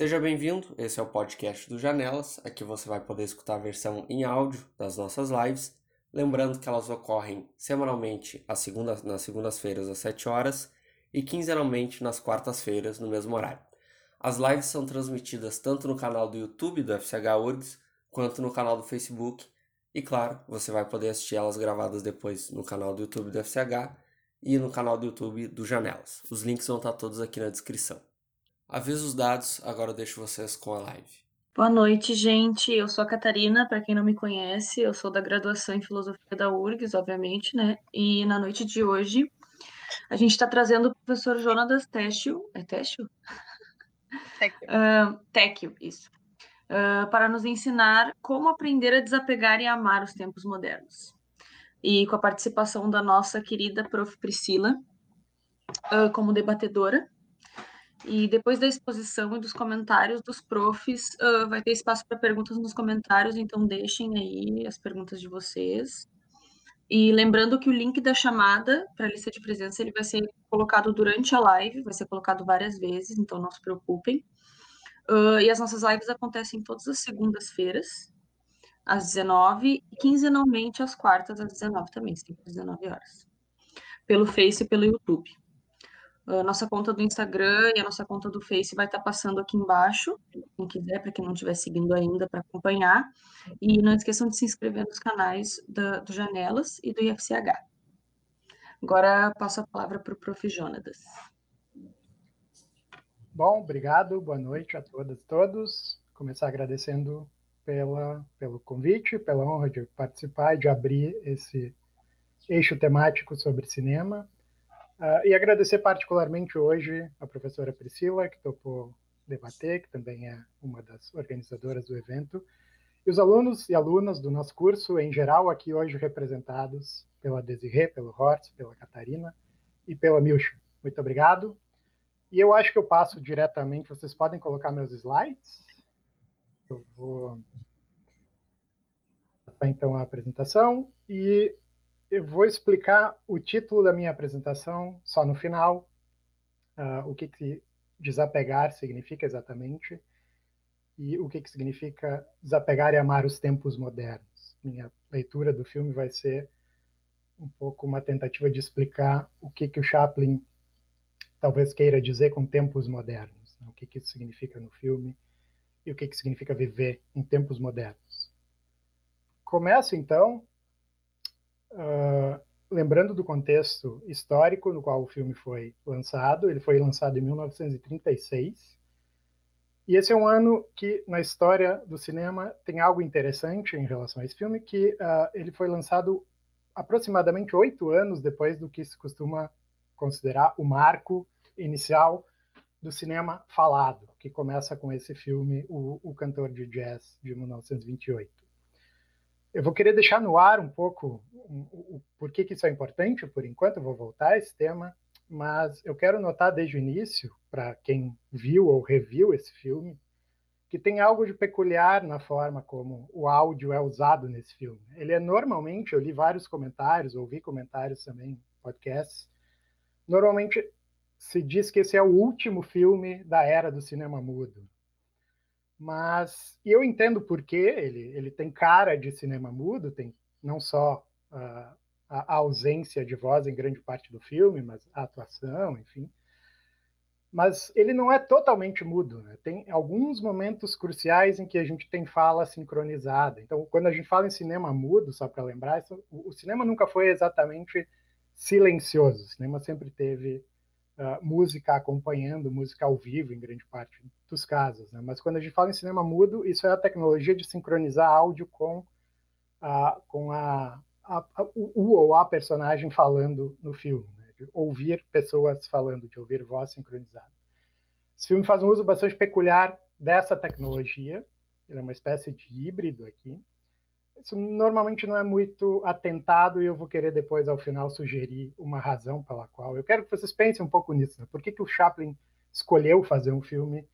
Seja bem-vindo, esse é o podcast do Janelas. Aqui você vai poder escutar a versão em áudio das nossas lives. Lembrando que elas ocorrem semanalmente nas segundas-feiras às 7 horas e quinzenalmente nas quartas-feiras no mesmo horário. As lives são transmitidas tanto no canal do YouTube do FCH URGS quanto no canal do Facebook. E claro, você vai poder assistir elas gravadas depois no canal do YouTube do FCH e no canal do YouTube do Janelas. Os links vão estar todos aqui na descrição. Aviso os dados, agora eu deixo vocês com a live. Boa noite, gente. Eu sou a Catarina, para quem não me conhece, eu sou da graduação em Filosofia da URGS, obviamente, né? E na noite de hoje, a gente está trazendo o professor Jonatas Técio. É Técio? Técio. Uh, Técio, isso. Uh, para nos ensinar como aprender a desapegar e amar os tempos modernos. E com a participação da nossa querida prof. Priscila, uh, como debatedora, e depois da exposição e dos comentários dos profs, uh, vai ter espaço para perguntas nos comentários, então deixem aí as perguntas de vocês. E lembrando que o link da chamada para a lista de presença ele vai ser colocado durante a live, vai ser colocado várias vezes, então não se preocupem. Uh, e as nossas lives acontecem todas as segundas-feiras, às 19 e quinzenalmente às quartas, às 19 também, sempre às 19 horas. Pelo Face e pelo YouTube. A nossa conta do Instagram e a nossa conta do Face vai estar passando aqui embaixo, quem quiser, para quem não estiver seguindo ainda, para acompanhar. E não esqueçam de se inscrever nos canais da, do Janelas e do IFCH. Agora passo a palavra para o Prof. Jonatas. Bom, obrigado, boa noite a todas e todos. Começar agradecendo pela, pelo convite, pela honra de participar e de abrir esse eixo temático sobre cinema. Uh, e agradecer particularmente hoje a professora Priscila, que topou debater, que também é uma das organizadoras do evento, e os alunos e alunas do nosso curso, em geral, aqui hoje representados pela Desirê, pelo Hortz, pela Catarina e pela Milcha. Muito obrigado. E eu acho que eu passo diretamente, vocês podem colocar meus slides. Eu vou então a apresentação e eu vou explicar o título da minha apresentação só no final, uh, o que, que desapegar significa exatamente e o que, que significa desapegar e amar os tempos modernos. Minha leitura do filme vai ser um pouco uma tentativa de explicar o que, que o Chaplin talvez queira dizer com tempos modernos, né? o que, que isso significa no filme e o que, que significa viver em tempos modernos. Começo então Uh, lembrando do contexto histórico no qual o filme foi lançado, ele foi lançado em 1936. E esse é um ano que, na história do cinema, tem algo interessante em relação a esse filme, que uh, ele foi lançado aproximadamente oito anos depois do que se costuma considerar o marco inicial do cinema falado, que começa com esse filme, O, o Cantor de Jazz, de 1928. Eu vou querer deixar no ar um pouco o, o porquê que isso é importante, por enquanto eu vou voltar a esse tema, mas eu quero notar desde o início, para quem viu ou reviu esse filme, que tem algo de peculiar na forma como o áudio é usado nesse filme. Ele é normalmente, eu li vários comentários, ouvi comentários também, podcasts, normalmente se diz que esse é o último filme da era do cinema mudo. Mas eu entendo por que ele, ele tem cara de cinema mudo, tem não só uh, a ausência de voz em grande parte do filme, mas a atuação, enfim. Mas ele não é totalmente mudo. Né? Tem alguns momentos cruciais em que a gente tem fala sincronizada. Então, quando a gente fala em cinema mudo, só para lembrar, isso, o, o cinema nunca foi exatamente silencioso. O cinema sempre teve uh, música acompanhando, música ao vivo em grande parte dos casos. Né? Mas quando a gente fala em cinema mudo, isso é a tecnologia de sincronizar áudio com a, com a, a, a o ou a personagem falando no filme, né? de ouvir pessoas falando, de ouvir voz sincronizada. Esse filme faz um uso bastante peculiar dessa tecnologia, ele é uma espécie de híbrido aqui, isso normalmente não é muito atentado e eu vou querer depois, ao final, sugerir uma razão pela qual. Eu quero que vocês pensem um pouco nisso. Né? Por que, que o Chaplin escolheu fazer um filme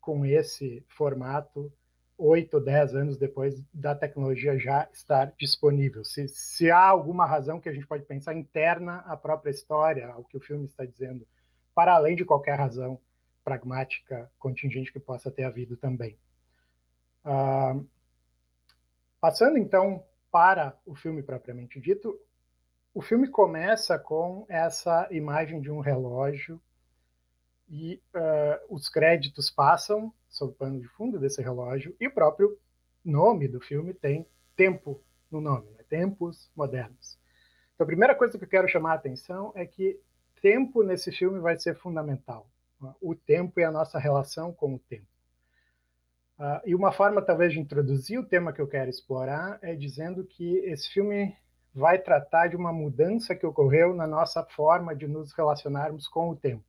com esse formato oito, dez anos depois da tecnologia já estar disponível? Se, se há alguma razão que a gente pode pensar interna à própria história, ao que o filme está dizendo, para além de qualquer razão pragmática contingente que possa ter havido também. Uh, passando então para o filme propriamente dito, o filme começa com essa imagem de um relógio e uh, os créditos passam sob o pano de fundo desse relógio e o próprio nome do filme tem tempo no nome, né? tempos modernos. Então, a primeira coisa que eu quero chamar a atenção é que tempo nesse filme vai ser fundamental. O tempo e a nossa relação com o tempo. Uh, e uma forma, talvez, de introduzir o tema que eu quero explorar é dizendo que esse filme vai tratar de uma mudança que ocorreu na nossa forma de nos relacionarmos com o tempo.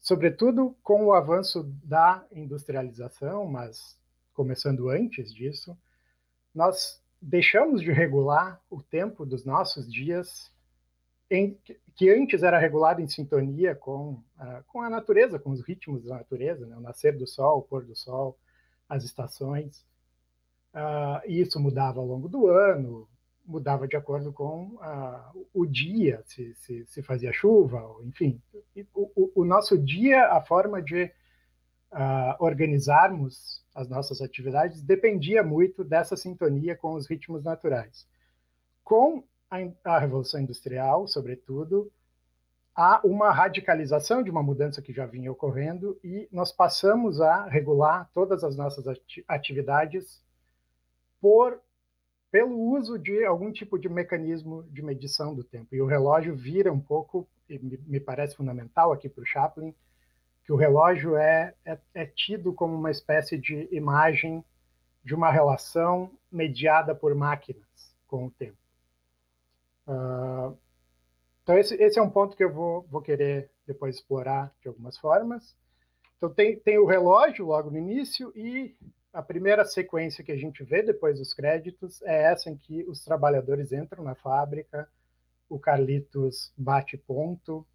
Sobretudo com o avanço da industrialização, mas começando antes disso, nós deixamos de regular o tempo dos nossos dias, em, que antes era regulado em sintonia com, com a natureza, com os ritmos da natureza, né? o nascer do sol, o pôr do sol, as estações. Uh, e isso mudava ao longo do ano, mudava de acordo com uh, o dia, se, se, se, fazia chuva, enfim. O, o, o, nosso dia, a forma de uh, organizarmos as nossas atividades dependia muito dessa sintonia com os ritmos naturais. Com a, Revolução Industrial, sobretudo, há uma radicalização de uma mudança que já vinha ocorrendo e nós passamos a regular todas as nossas atividades por pelo uso de algum tipo de mecanismo de medição do tempo. E o relógio vira um pouco, e me parece fundamental aqui para o Chaplin, que o relógio é, é, é, tido como uma espécie de imagem de uma relação mediada por máquinas com o tempo. Uh, então, esse, esse, é um ponto que eu vou, vou querer depois explorar de algumas formas. Então, tem, tem o relógio logo no início e a primeira sequência que a gente vê depois dos créditos é essa em que os trabalhadores entram na fábrica, o Carlitos bate ponto.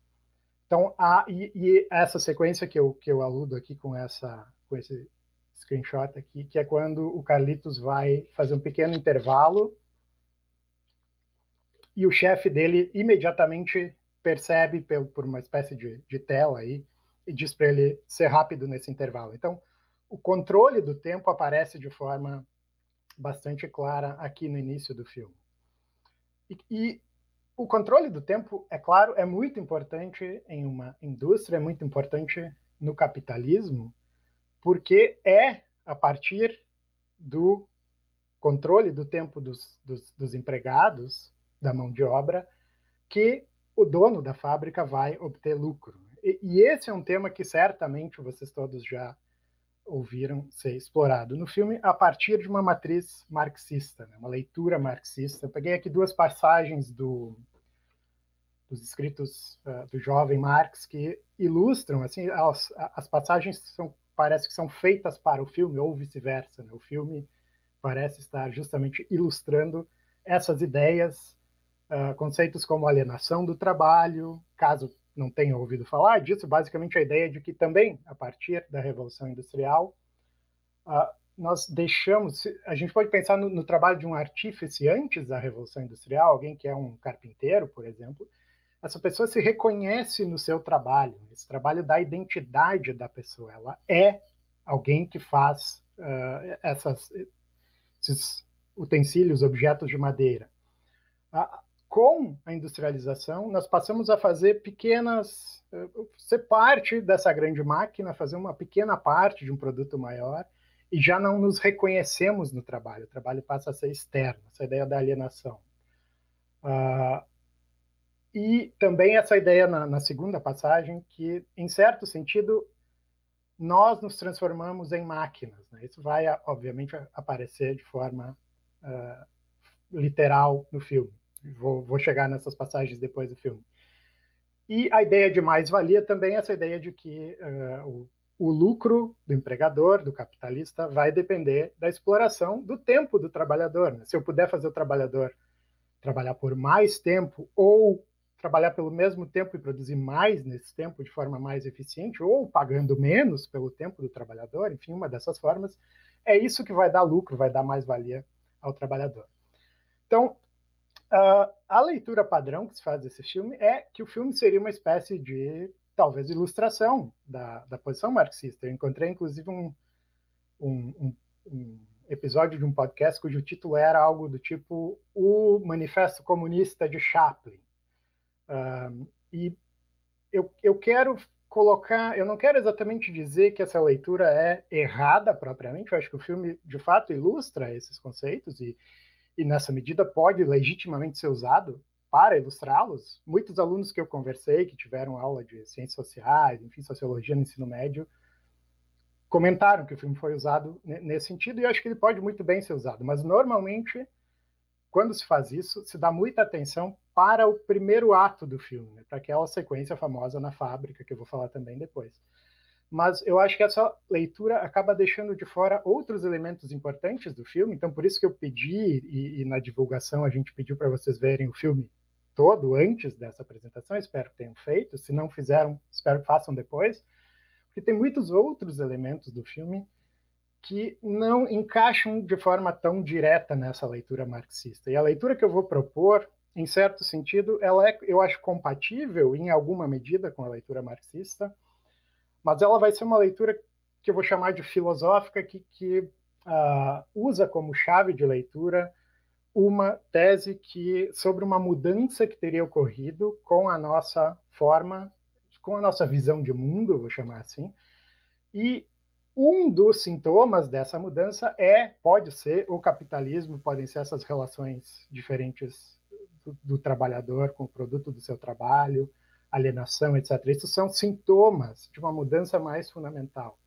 Então, a, e, e, essa sequência que eu, que eu aludo aqui com, essa, com esse screenshot aqui, que é quando o Carlitos vai fazer um pequeno intervalo e o chefe dele imediatamente percebe por uma espécie de, de tela aí e diz para ele ser rápido nesse intervalo. Então, o controle do tempo aparece de forma bastante clara aqui no início do filme. E, e, o controle do tempo, é claro, é muito importante em uma indústria, é muito importante no capitalismo, porque é a partir do controle do tempo dos, dos, dos empregados, da mão de obra, que o dono da fábrica vai obter lucro. E, e esse é um tema que certamente vocês todos já ouviram ser explorado no filme a partir de uma matriz marxista, né? uma leitura marxista. Eu peguei aqui duas passagens do, dos escritos uh, do jovem Marx que ilustram, assim, as, as passagens são, parece que são feitas para o filme ou vice-versa. Né? O filme parece estar justamente ilustrando essas ideias, uh, conceitos como alienação do trabalho, caso não tenham ouvido falar disso, basicamente a ideia de que também, a partir da Revolução Industrial, uh, nós deixamos. A gente pode pensar no, no, trabalho de um artífice antes da Revolução Industrial, alguém que é um carpinteiro, por exemplo. Essa pessoa se reconhece no seu trabalho, esse trabalho dá identidade da pessoa, ela é alguém que faz uh, essas, esses utensílios, objetos de madeira. Uh, com a industrialização, nós passamos a fazer pequenas, eh, ser parte dessa grande máquina, fazer uma pequena parte de um produto maior, e já não nos reconhecemos no trabalho. O trabalho passa a ser externo, essa ideia da alienação. Uh, e também essa ideia na, na, segunda passagem, que, em certo sentido, nós nos transformamos em máquinas. Né? Isso vai, obviamente, aparecer de forma uh, literal no filme. Vou, vou chegar nessas passagens depois do filme. E a ideia de mais-valia também é essa ideia de que uh, o, o lucro do empregador, do capitalista, vai depender da exploração do tempo do trabalhador. Né? Se eu puder fazer o trabalhador trabalhar por mais tempo ou trabalhar pelo mesmo tempo e produzir mais nesse tempo de forma mais eficiente, ou pagando menos pelo tempo do trabalhador, enfim, uma dessas formas, é isso que vai dar lucro, vai dar mais valia ao trabalhador. Então, Uh, a leitura padrão que se faz desse filme é que o filme seria uma espécie de talvez ilustração da, da posição marxista. Eu encontrei, inclusive, um, um, um, episódio de um podcast cujo título era algo do tipo O Manifesto Comunista de Chaplin. Uh, e eu, eu quero colocar, eu não quero exatamente dizer que essa leitura é errada propriamente, eu acho que o filme de fato ilustra esses conceitos e, e nessa medida pode legitimamente ser usado para ilustrá-los. Muitos alunos que eu conversei, que tiveram aula de ciências sociais, enfim, sociologia no ensino médio, comentaram que o filme foi usado nesse sentido, e eu acho que ele pode muito bem ser usado, mas normalmente, quando se faz isso, se dá muita atenção para o primeiro ato do filme, né, para aquela sequência famosa na fábrica, que eu vou falar também depois. Mas eu acho que essa leitura acaba deixando de fora outros elementos importantes do filme, então por isso que eu pedi, e, e na divulgação a gente pediu para vocês verem o filme todo antes dessa apresentação, espero que tenham feito, se não fizeram, espero que façam depois, porque tem muitos outros elementos do filme que não encaixam de forma tão direta nessa leitura marxista. E a leitura que eu vou propor, em certo sentido, ela é, eu acho, compatível em alguma medida com a leitura marxista, mas ela vai ser uma leitura que eu vou chamar de filosófica, que, que uh, usa como chave de leitura uma tese que sobre uma mudança que teria ocorrido com a nossa forma com a nossa visão de mundo, vou chamar assim, e um dos sintomas dessa mudança é, pode ser o capitalismo, podem ser essas relações diferentes do, do trabalhador com o produto do seu trabalho, alienação, etc. Isso são sintomas de uma mudança mais fundamental.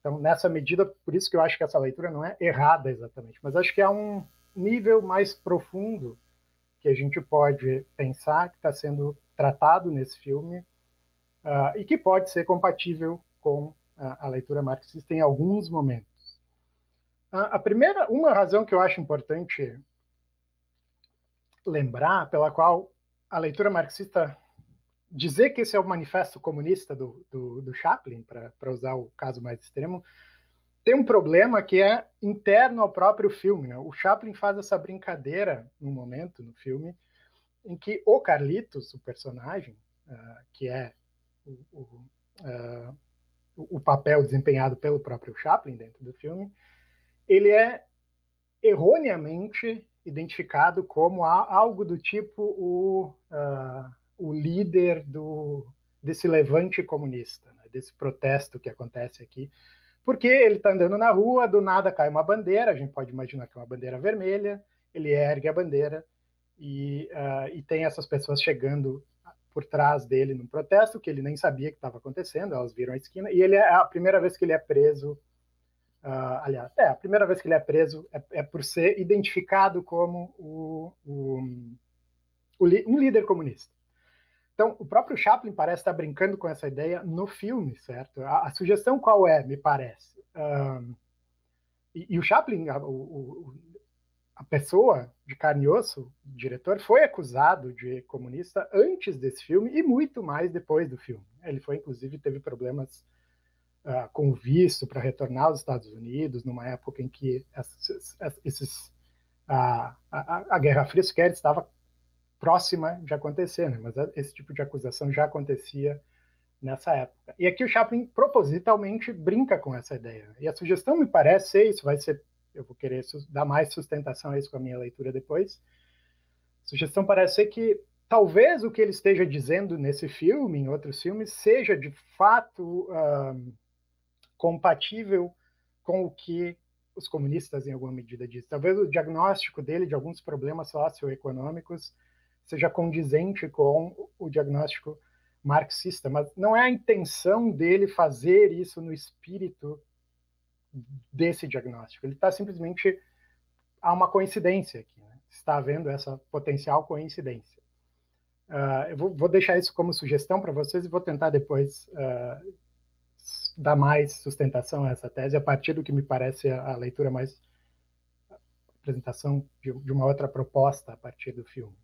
Então, nessa medida, por isso que eu acho que essa leitura não é errada exatamente, mas acho que há um nível mais profundo que a gente pode pensar que está sendo tratado nesse filme uh, e que pode ser compatível com a, a leitura marxista em alguns momentos. Uh, a primeira, uma razão que eu acho importante lembrar, pela qual a leitura marxista dizer que esse é o manifesto comunista do, do, do Chaplin, para usar o caso mais extremo, tem um problema que é interno ao próprio filme. Né? O Chaplin faz essa brincadeira no momento no filme em que o Carlitos, o personagem, uh, que é o, o, uh, o papel desempenhado pelo próprio Chaplin dentro do filme, ele é erroneamente identificado como algo do tipo o, uh, líder do, desse levante comunista, né, desse protesto que acontece aqui, porque ele está andando na rua, do nada cai uma bandeira, a gente pode imaginar que é uma bandeira vermelha, ele ergue a bandeira e, uh, e tem essas pessoas chegando por trás dele num protesto que ele nem sabia que estava acontecendo, elas viram a esquina, e ele é a primeira vez que ele é preso, uh, aliás, é, a primeira vez que ele é preso é, é por ser identificado como o, o, o, um líder comunista. Então, o próprio Chaplin parece estar brincando com essa ideia no filme, certo? A, a sugestão qual é, me parece? Um, e, e, o Chaplin, a, o, a pessoa de carne e osso, o diretor, foi acusado de comunista antes desse filme e muito mais depois do filme. Ele foi, inclusive, teve problemas uh, com visto para retornar aos Estados Unidos, numa época em que esses, esses uh, a, a, Guerra Fria sequer estava próxima de acontecer, né? mas esse tipo de acusação já acontecia nessa época. E aqui o Chaplin propositalmente brinca com essa ideia. E a sugestão me parece ser isso, vai ser eu vou querer dar mais sustentação a isso com a minha leitura depois. A sugestão parece ser que talvez o que ele esteja dizendo nesse filme, em outros filmes, seja de fato uh, compatível com o que os comunistas, em alguma medida, dizem. Talvez o diagnóstico dele de alguns problemas socioeconômicos seja condizente com o diagnóstico marxista, mas não é a intenção dele fazer isso no espírito desse diagnóstico. Ele está simplesmente há uma coincidência aqui. Né? Está havendo essa potencial coincidência. Uh, eu vou, vou, deixar isso como sugestão para vocês e vou tentar depois uh, dar mais sustentação a essa tese a partir do que me parece a, a leitura mais apresentação de, de, uma outra proposta a partir do filme.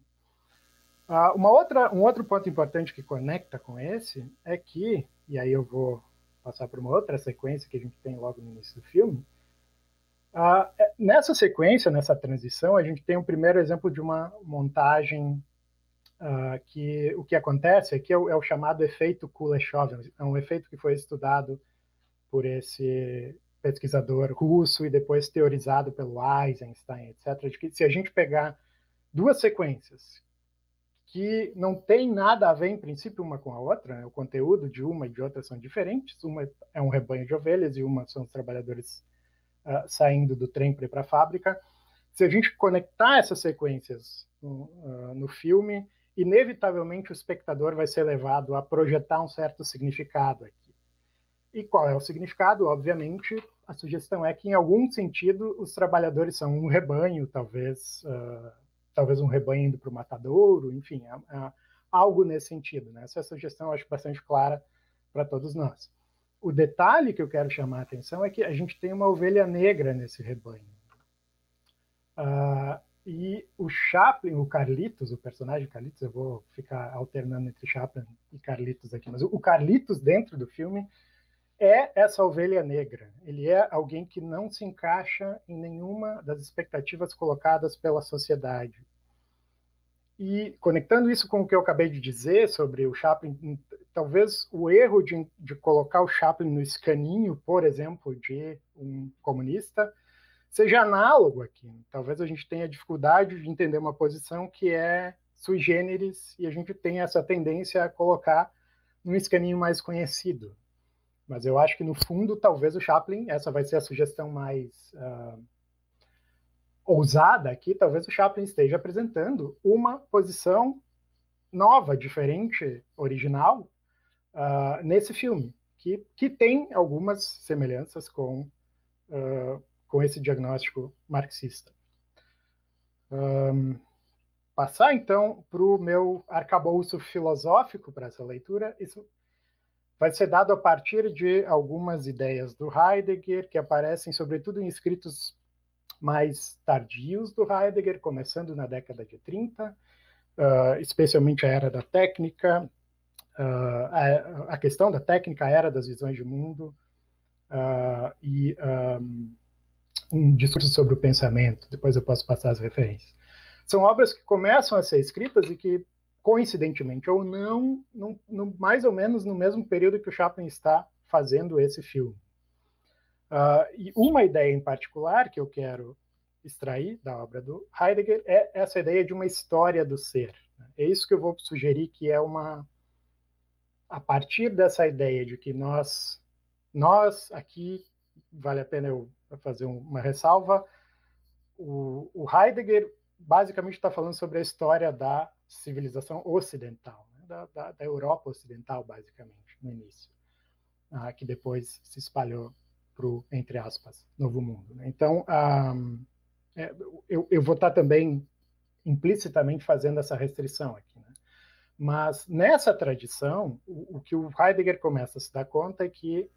Uh, uma outra, um outro ponto importante que conecta com esse é que, e aí eu vou passar por uma outra sequência que a gente tem logo no início do filme. Ah, nessa sequência, nessa transição, a gente tem um primeiro exemplo de uma montagem uh, que o que acontece aqui é o, é o chamado efeito Kuleshov, é um efeito que foi estudado por esse pesquisador russo e depois teorizado pelo Eisenstein, etc., de que se a gente pegar duas sequências que não tem nada a ver, em princípio, uma com a outra, né? o conteúdo de uma e de outra são diferentes, uma é um rebanho de ovelhas e uma são os trabalhadores uh, saindo do trem para ir para a fábrica. Se a gente conectar essas sequências no, uh, no filme, inevitavelmente o espectador vai ser levado a projetar um certo significado aqui. E qual é o significado? Obviamente, a sugestão é que, em algum sentido, os trabalhadores são um rebanho, talvez, uh, talvez um rebanho indo para o matadouro, enfim, é, é algo nesse sentido. Né? Essa sugestão eu acho bastante clara para todos nós. O detalhe que eu quero chamar a atenção é que a gente tem uma ovelha negra nesse rebanho. Uh, e o Chaplin, o Carlitos, o personagem Carlitos, eu vou ficar alternando entre Chaplin e Carlitos aqui, mas o Carlitos dentro do filme é essa ovelha negra. Ele é alguém que não se encaixa em nenhuma das expectativas colocadas pela sociedade. E conectando isso com o que eu acabei de dizer sobre o Chaplin, talvez o erro de, de colocar o Chaplin no escaninho, por exemplo, de um comunista, seja análogo aqui. Talvez a gente tenha dificuldade de entender uma posição que é sui generis e a gente tem essa tendência a colocar num escaninho mais conhecido. Mas eu acho que no fundo, talvez o Chaplin, essa vai ser a sugestão mais uh, ousada aqui, talvez o Chaplin esteja apresentando uma posição nova, diferente, original uh, nesse filme, que, que tem algumas semelhanças com uh, com esse diagnóstico marxista. Um, passar então para o meu arcabouço filosófico para essa leitura, isso vai ser dado a partir de algumas ideias do Heidegger, que aparecem sobretudo em escritos mais tardios do Heidegger, começando na década de 30, uh, especialmente a era da técnica, uh, a, a, questão da técnica, a era das visões de mundo, uh, e um, um discurso sobre o pensamento, depois eu posso passar as referências. São obras que começam a ser escritas e que, coincidentemente ou não, no, no, mais ou menos no mesmo período que o Chaplin está fazendo esse filme. Uh, e uma ideia em particular que eu quero extrair da obra do Heidegger é essa ideia de uma história do ser. É isso que eu vou sugerir que é uma a partir dessa ideia de que nós nós aqui vale a pena eu fazer uma ressalva. O, o Heidegger basicamente está falando sobre a história da civilização ocidental, né? da, da, da, Europa ocidental, basicamente, no início, ah, que depois se espalhou para o, entre aspas, novo mundo. Né? Então, ah, é, eu, eu, vou estar tá também implicitamente fazendo essa restrição aqui. Né? Mas nessa tradição, o, o, que o Heidegger começa a se dar conta é que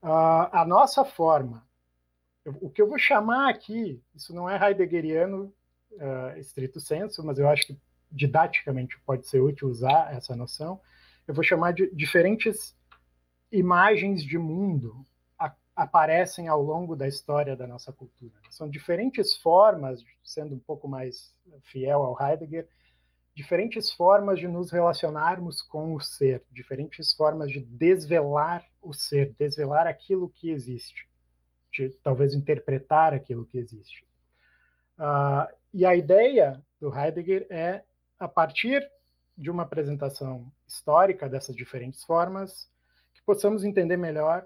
a nossa forma, o que eu vou chamar aqui, isso não é heideggeriano uh, estrito senso, mas eu acho que didaticamente pode ser útil usar essa noção, eu vou chamar de diferentes imagens de mundo a, aparecem ao longo da história da nossa cultura. São diferentes formas, sendo um pouco mais fiel ao Heidegger, diferentes formas de nos relacionarmos com o ser, diferentes formas de desvelar o ser, desvelar aquilo que existe, de talvez interpretar aquilo que existe. Uh, e a ideia do Heidegger é, a partir de uma apresentação histórica dessas diferentes formas, que possamos entender melhor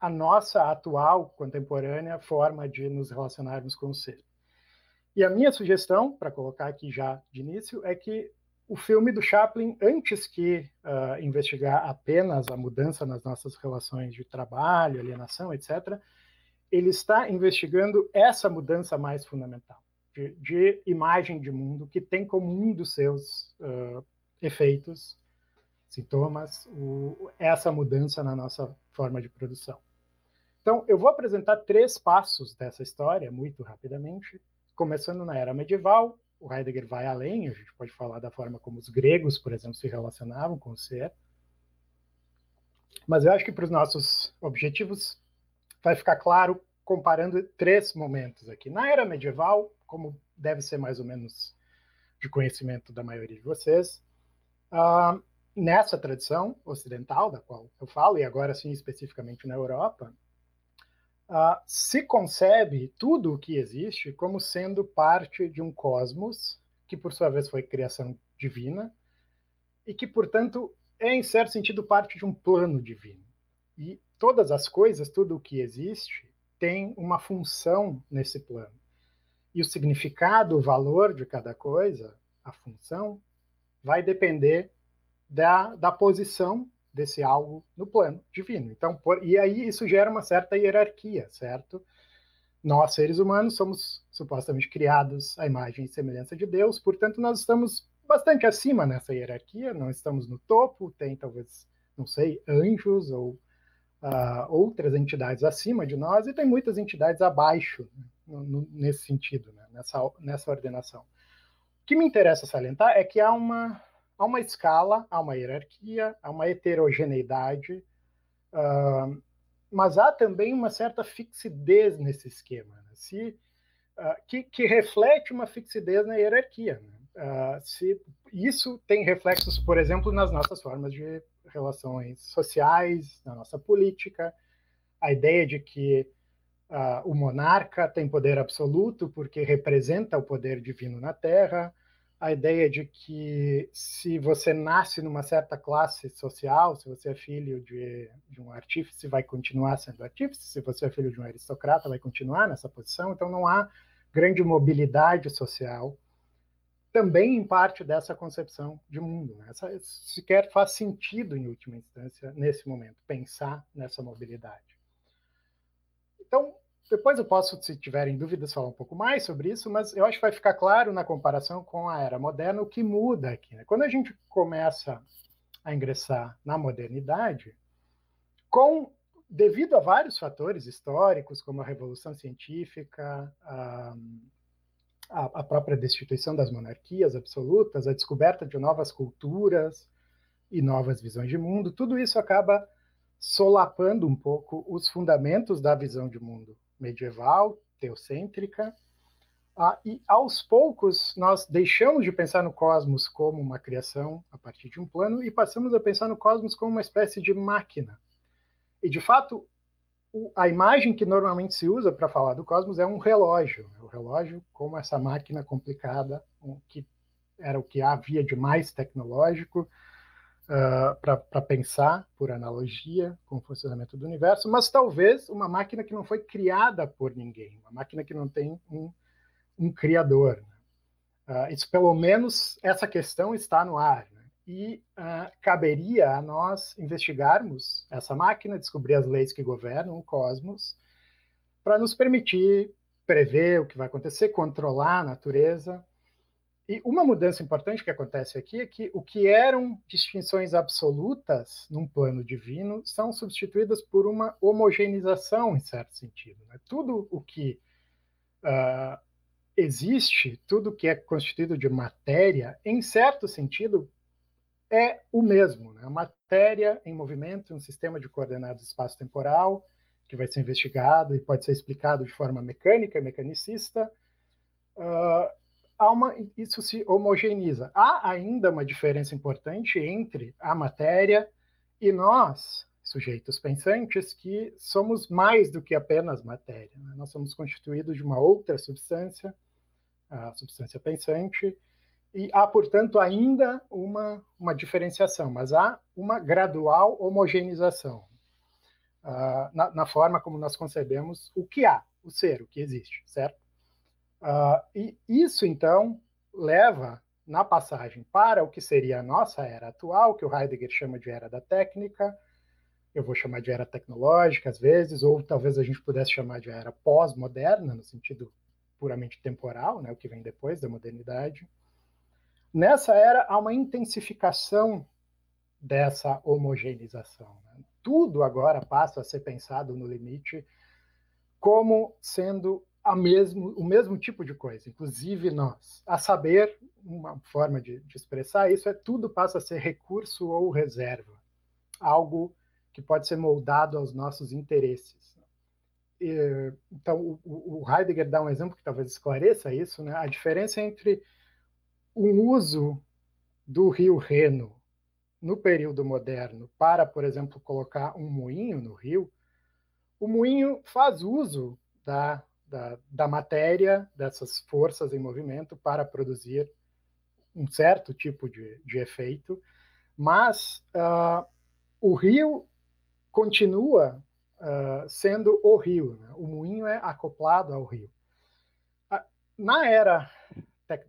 a nossa atual, contemporânea forma de nos relacionarmos com o ser. E a minha sugestão, para colocar aqui já de início, é que o filme do Chaplin, antes que uh, investigar apenas a mudança nas nossas relações de trabalho, alienação, etc., ele está investigando essa mudança mais fundamental de, de imagem de mundo, que tem como um dos seus uh, efeitos, sintomas, o, essa mudança na nossa forma de produção. Então, eu vou apresentar três passos dessa história, muito rapidamente, começando na era medieval, o Heidegger vai além, a gente pode falar da forma como os gregos, por exemplo, se relacionavam com o ser. Mas eu acho que para os nossos objetivos vai ficar claro comparando três momentos aqui. Na era medieval, como deve ser mais ou menos de conhecimento da maioria de vocês. Uh, nessa tradição ocidental, da qual eu falo, e agora sim especificamente na Europa, uh, se concebe tudo o que existe como sendo parte de um cosmos, que por sua vez foi criação divina, e que, portanto, é, em certo sentido, parte de um plano divino. E todas as coisas, tudo o que existe, tem uma função nesse plano. E o significado, o valor de cada coisa, a função, vai depender da, da posição desse algo no plano divino. Então, por, e aí isso gera uma certa hierarquia, certo? Nós, seres humanos, somos supostamente criados à imagem e semelhança de Deus, portanto, nós estamos bastante acima nessa hierarquia, não estamos no topo, tem talvez, não sei, anjos ou uh, outras entidades acima de nós, e tem muitas entidades abaixo, né, nesse sentido, né, nessa, nessa ordenação. O que me interessa salientar é que há uma há uma escala, há uma hierarquia, há uma heterogeneidade, uh, mas há também uma certa fixidez nesse esquema, né? Se, uh, que, que, reflete uma fixidez na hierarquia. Né? Uh, se, isso tem reflexos, por exemplo, nas nossas formas de relações sociais, na nossa política, a ideia de que o monarca tem poder absoluto porque representa o poder divino na Terra, a ideia de que se você nasce numa certa classe social, se você é filho de, de, um artífice, vai continuar sendo artífice, se você é filho de um aristocrata, vai continuar nessa posição, então não há grande mobilidade social, também em parte dessa concepção de mundo. Né? Essa, sequer faz sentido, em última instância, nesse momento, pensar nessa mobilidade. Então, depois eu posso, se tiverem dúvidas, falar um pouco mais sobre isso, mas eu acho que vai ficar claro na comparação com a era moderna o que muda aqui. Né? Quando a gente começa a ingressar na modernidade, com devido a vários fatores históricos, como a revolução científica, a, a, própria destituição das monarquias absolutas, a descoberta de novas culturas e novas visões de mundo, tudo isso acaba solapando um pouco os fundamentos da visão de mundo medieval, teocêntrica, ah, e aos poucos nós deixamos de pensar no cosmos como uma criação a partir de um plano e passamos a pensar no cosmos como uma espécie de máquina. E de fato, o, a imagem que normalmente se usa para falar do cosmos é um relógio, o relógio como essa máquina complicada, um, que era o que havia de mais tecnológico, uh, ah, para pensar, por analogia, com o funcionamento do universo, mas talvez uma máquina que não foi criada por ninguém, uma máquina que não tem um, um criador. Né? Uh, isso, pelo menos, essa questão está no ar. Né? E uh, caberia a nós investigarmos essa máquina, descobrir as leis que governam o cosmos, para nos permitir prever o que vai acontecer, controlar a natureza e uma mudança importante que acontece aqui é que o que eram distinções absolutas num plano divino são substituídas por uma homogeneização, em certo sentido. Né? Tudo o que uh, existe, tudo que é constituído de matéria, em certo sentido, é o mesmo. Né? A matéria em movimento, um sistema de coordenadas espaço-temporal, que vai ser investigado e pode ser explicado de forma mecânica, mecanicista. Uh, há uma, isso se homogeneiza. Há ainda uma diferença importante entre a matéria e nós, sujeitos pensantes, que somos mais do que apenas matéria. Né? Nós somos constituídos de uma outra substância, a substância pensante, e há, portanto, ainda uma, uma diferenciação, mas há uma gradual homogeneização uh, na, na forma como nós concebemos o que há, o ser, o que existe, certo? Uh, e isso, então, leva na passagem para o que seria a nossa era atual, que o Heidegger chama de era da técnica, eu vou chamar de era tecnológica às vezes, ou talvez a gente pudesse chamar de era pós-moderna, no sentido puramente temporal, né, o que vem depois da modernidade. Nessa era há uma intensificação dessa homogeneização. Né? Tudo agora passa a ser pensado no limite como sendo a mesmo, o mesmo tipo de coisa, inclusive nós. A saber, uma forma de, de, expressar isso é tudo passa a ser recurso ou reserva, algo que pode ser moldado aos nossos interesses. E, então, o, o, Heidegger dá um exemplo que talvez esclareça isso, né? a diferença entre um uso do rio Reno no período moderno para, por exemplo, colocar um moinho no rio, o moinho faz uso da, da, da matéria, dessas forças em movimento, para produzir um certo tipo de, de efeito, mas uh, o rio continua uh, sendo o rio, né? o moinho é acoplado ao rio. Uh, na era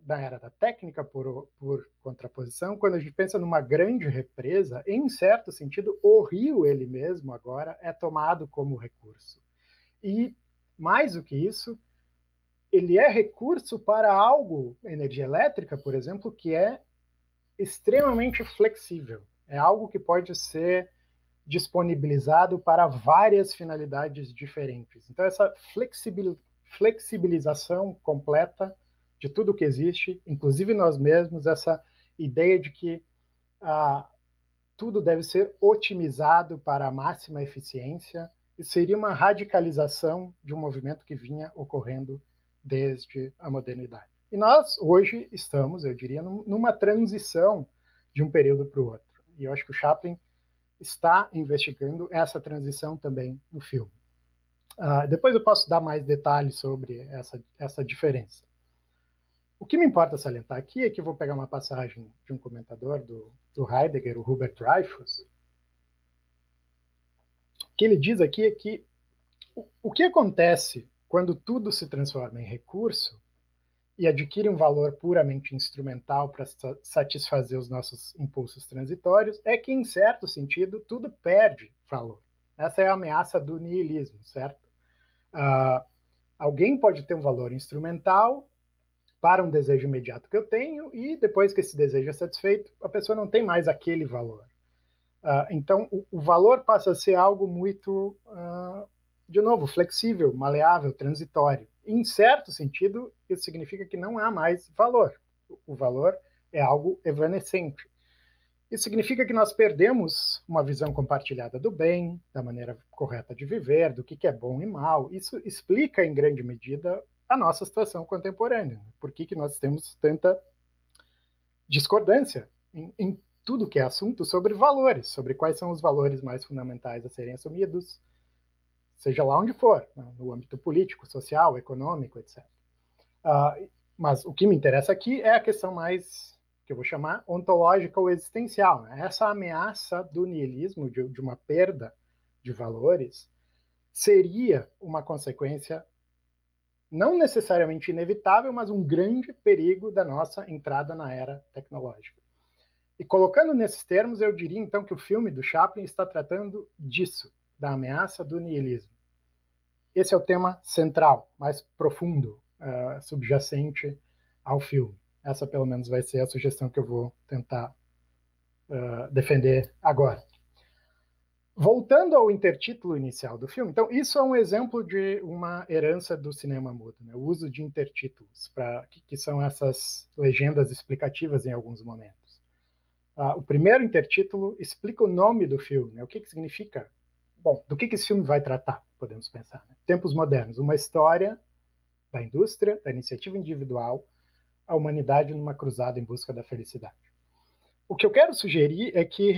na era da técnica por, por contraposição, quando a gente pensa numa grande represa, em certo sentido, o rio ele mesmo agora é tomado como recurso. E mais do que isso, ele é recurso para algo, energia elétrica, por exemplo, que é extremamente flexível. É algo que pode ser disponibilizado para várias finalidades diferentes. Então, essa flexibilização completa de tudo que existe, inclusive nós mesmos, essa ideia de que ah, tudo deve ser otimizado para a máxima eficiência, seria uma radicalização de um movimento que vinha ocorrendo desde a modernidade. E nós, hoje, estamos, eu diria, numa transição de um período para o outro. E eu acho que o Chaplin está investigando essa transição também no filme. Uh, depois eu posso dar mais detalhes sobre essa, essa diferença. O que me importa salientar aqui é que eu vou pegar uma passagem de um comentador do, do Heidegger, o Hubert Dreyfus, que ele diz aqui é que o, que acontece quando tudo se transforma em recurso e adquire um valor puramente instrumental para satisfazer os nossos impulsos transitórios, é que, em certo sentido, tudo perde valor. Essa é a ameaça do niilismo, certo? Uh, alguém pode ter um valor instrumental para um desejo imediato que eu tenho, e depois que esse desejo é satisfeito, a pessoa não tem mais aquele valor. Uh, então, o, o, valor passa a ser algo muito uh, de novo, flexível, maleável, transitório. Em certo sentido, isso significa que não há mais valor. O valor é algo evanescente. Isso significa que nós perdemos uma visão compartilhada do bem, da maneira correta de viver, do que é bom e mal. Isso explica, em grande medida, a nossa situação contemporânea. Por que, que nós temos tanta discordância em, em tudo que é assunto sobre valores, sobre quais são os valores mais fundamentais a serem assumidos, seja lá onde for, né, no âmbito político, social, econômico, etc. Uh, ah, mas o que me interessa aqui é a questão mais, que eu vou chamar, ontológica ou existencial. Né? Essa ameaça do niilismo, de, de uma perda de valores, seria uma consequência não necessariamente inevitável, mas um grande perigo da nossa entrada na era tecnológica. E colocando nesses termos, eu diria então que o filme do Chaplin está tratando disso, da ameaça do niilismo. Esse é o tema central, mais profundo, uh, subjacente ao filme. Essa, pelo menos, vai ser a sugestão que eu vou tentar uh, defender agora. Voltando ao intertítulo inicial do filme, então, isso é um exemplo de uma herança do cinema mudo, né? o uso de intertítulos, pra, que, que são essas legendas explicativas em alguns momentos. Uh, o primeiro intertítulo explica o nome do filme, né? o que, que significa Bom, do que, que esse filme vai tratar, podemos pensar? Né? Tempos modernos, uma história da indústria, da iniciativa individual, a humanidade numa cruzada em busca da felicidade. O que eu quero sugerir é que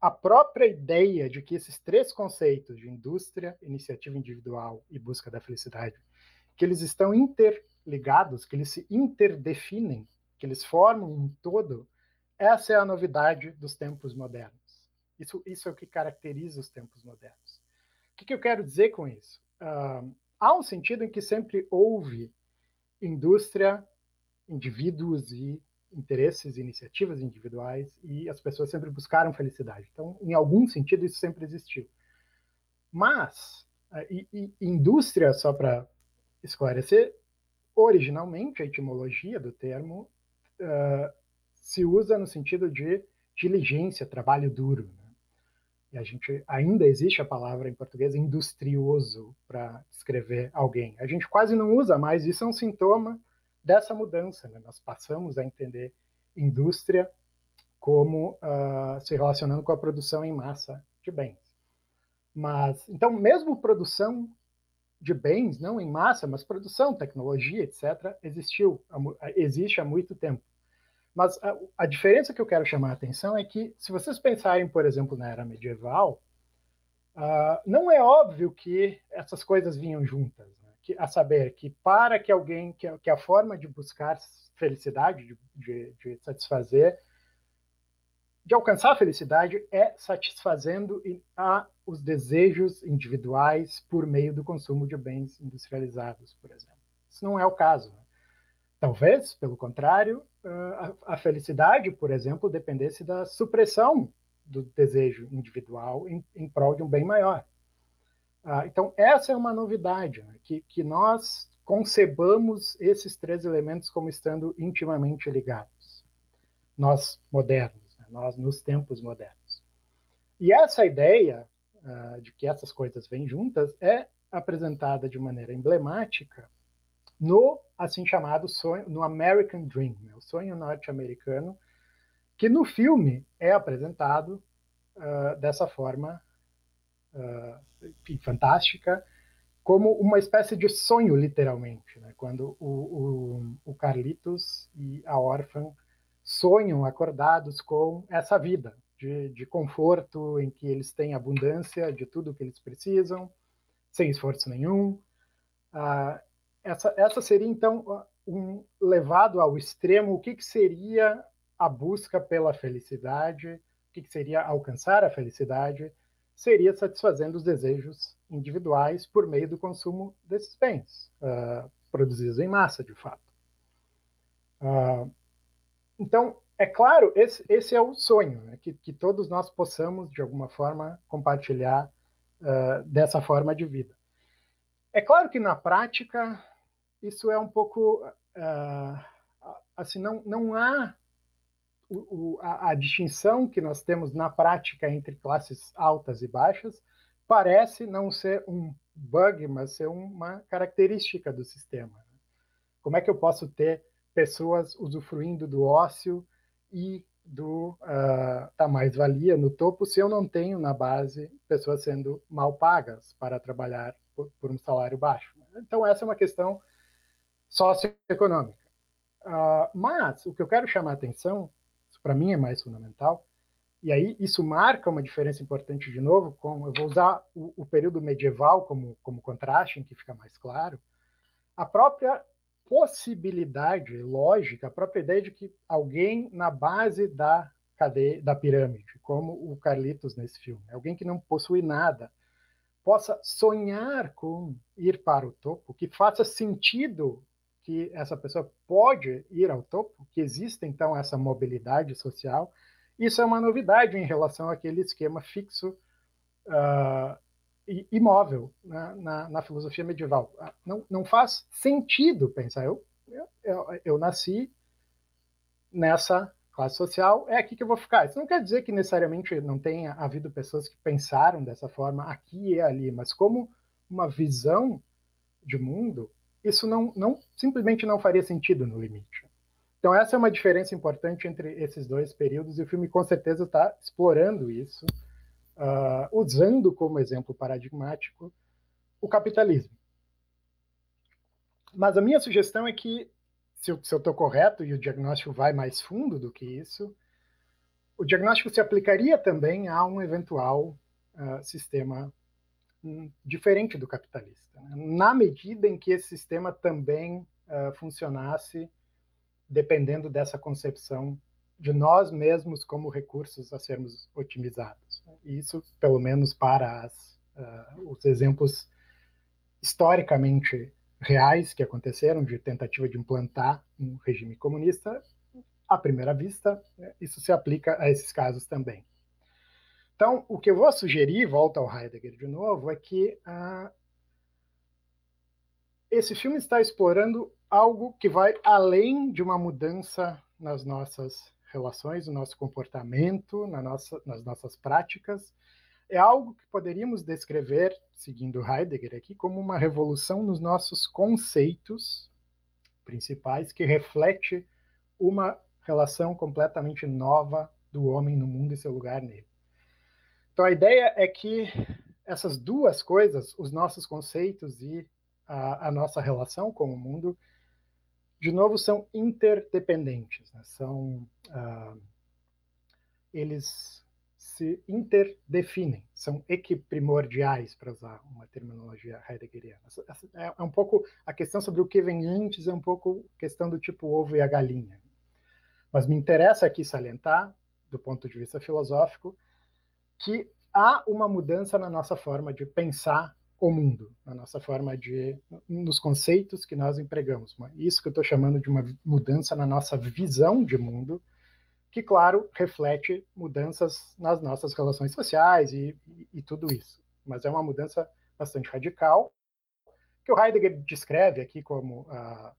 a própria ideia de que esses três conceitos de indústria, iniciativa individual e busca da felicidade, que eles estão interligados, que eles se interdefinem, que eles formam um todo, essa é a novidade dos tempos modernos. Isso, isso é o que caracteriza os tempos modernos. O que, que eu quero dizer com isso? Uh, há um sentido em que sempre houve indústria, indivíduos e interesses, iniciativas individuais, e as pessoas sempre buscaram felicidade. Então, em algum sentido, isso sempre existiu. Mas, uh, e, e indústria, só para esclarecer, originalmente a etimologia do termo uh, se usa no sentido de diligência, trabalho duro. Né? E a gente ainda existe a palavra em português industrioso para descrever alguém. A gente quase não usa mais, isso é um sintoma dessa mudança. Né? Nós passamos a entender indústria como uh, se relacionando com a produção em massa de bens. Mas, então, mesmo produção de bens, não em massa, mas produção, tecnologia, etc., existiu, existe há muito tempo. Mas a, a, diferença que eu quero chamar a atenção é que, se vocês pensarem, por exemplo, na era medieval, uh, não é óbvio que essas coisas vinham juntas. Né? Que, a saber, que para que alguém, que, que a forma de buscar felicidade, de, de, de satisfazer, de alcançar a felicidade é satisfazendo a, os desejos individuais por meio do consumo de bens industrializados, por exemplo. Isso não é o caso. Né? Talvez, pelo contrário, a, a felicidade, por exemplo, dependesse da supressão do desejo individual em, em prol de um bem maior. Ah, então, essa é uma novidade, né? que, que nós concebamos esses três elementos como estando intimamente ligados. Nós, modernos, né? nós, nos tempos modernos. E essa ideia uh, de que essas coisas vêm juntas é apresentada de maneira emblemática no assim chamado sonho, no American Dream, né, o sonho norte-americano, que no filme é apresentado uh, dessa forma uh, enfim, fantástica, como uma espécie de sonho, literalmente, né, quando o, o, o Carlitos e a órfã sonham acordados com essa vida de, de conforto, em que eles têm abundância de tudo que eles precisam, sem esforço nenhum. Uh, essa, essa seria, então, um levado ao extremo, o que, que seria a busca pela felicidade, o que, que seria alcançar a felicidade, seria satisfazendo os desejos individuais por meio do consumo desses bens, uh, produzidos em massa, de fato. Uh, então, é claro, esse, esse é o sonho, né? que, que, todos nós possamos, de alguma forma, compartilhar uh, dessa forma de vida. É claro que na prática isso é um pouco uh, assim não não há o, o, a, a, distinção que nós temos na prática entre classes altas e baixas parece não ser um bug, mas ser uma característica do sistema. Né? Como é que eu posso ter pessoas usufruindo do ócio e do uh, da mais-valia no topo se eu não tenho na base pessoas sendo mal pagas para trabalhar por, por um salário baixo? Então essa é uma questão socioeconômica. Uh, mas o que eu quero chamar a atenção, para mim é mais fundamental, e aí isso marca uma diferença importante de novo, com, eu vou usar o, o período medieval como, como contraste, em que fica mais claro, a própria possibilidade lógica, a própria ideia de que alguém na base da cadeia, da pirâmide, como o Carlitos nesse filme, alguém que não possui nada, possa sonhar com ir para o topo, que faça sentido que essa pessoa pode ir ao topo, que existe então essa mobilidade social. Isso é uma novidade em relação àquele esquema fixo uh, imóvel né, na, na, filosofia medieval. Ah, não, não faz sentido pensar, eu, eu, eu nasci nessa classe social, é aqui que eu vou ficar. Isso não quer dizer que necessariamente não tenha havido pessoas que pensaram dessa forma aqui e ali, mas como uma visão de mundo, isso não, não simplesmente não faria sentido no limite. Então essa é uma diferença importante entre esses dois períodos e o filme com certeza está explorando isso, uh, usando como exemplo paradigmático o capitalismo. Mas a minha sugestão é que, se eu estou correto e o diagnóstico vai mais fundo do que isso, o diagnóstico se aplicaria também a um eventual uh, sistema diferente do capitalista né? na medida em que esse sistema também uh, funcionasse dependendo dessa concepção de nós mesmos como recursos a sermos otimizados. E isso, pelo menos para as, uh, os exemplos historicamente reais que aconteceram de tentativa de implantar um regime comunista, à primeira vista, né, isso se aplica a esses casos também. Então, o que eu vou sugerir, volta ao Heidegger de novo, é que uh, esse filme está explorando algo que vai além de uma mudança nas nossas relações, no nosso comportamento, na nossa, nas nossas práticas. É algo que poderíamos descrever, seguindo Heidegger aqui, como uma revolução nos nossos conceitos principais, que reflete uma relação completamente nova do homem no mundo e seu lugar nele. Então a ideia é que essas duas coisas, os nossos conceitos e a, a nossa relação com o mundo de novo, são interdependentes, né? são, uh, eles se interdefinem, são equiprimordiais, para usar uma terminologia heideggeriana. É, é um pouco a questão sobre o que vem antes, é um pouco questão do tipo ovo e a galinha. Mas me interessa aqui salientar, do ponto de vista filosófico, que há uma mudança na nossa forma de pensar o mundo, na nossa forma de, nos conceitos que nós empregamos. Isso que eu estou chamando de uma mudança na nossa visão de mundo, que, claro, reflete mudanças nas nossas relações sociais e, e, tudo isso. Mas é uma mudança bastante radical, que o Heidegger descreve aqui como uh,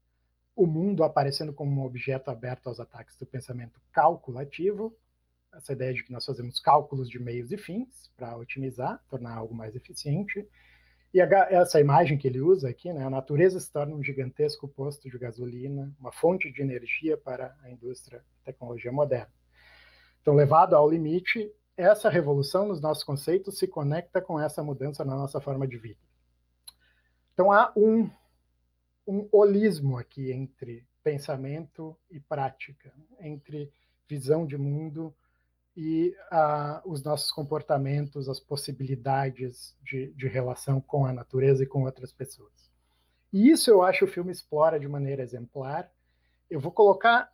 o mundo aparecendo como um objeto aberto aos ataques do pensamento calculativo, essa ideia de que nós fazemos cálculos de meios e fins para otimizar, tornar algo mais eficiente. E a, essa imagem que ele usa aqui, né, a natureza se torna um gigantesco posto de gasolina, uma fonte de energia para a indústria e tecnologia moderna. Então, levado ao limite, essa revolução nos nossos conceitos se conecta com essa mudança na nossa forma de vida. Então, há um, um holismo aqui entre pensamento e prática, entre visão de mundo e os nossos comportamentos, as possibilidades de, de, relação com a natureza e com outras pessoas. E isso eu acho o filme explora de maneira exemplar. Eu vou colocar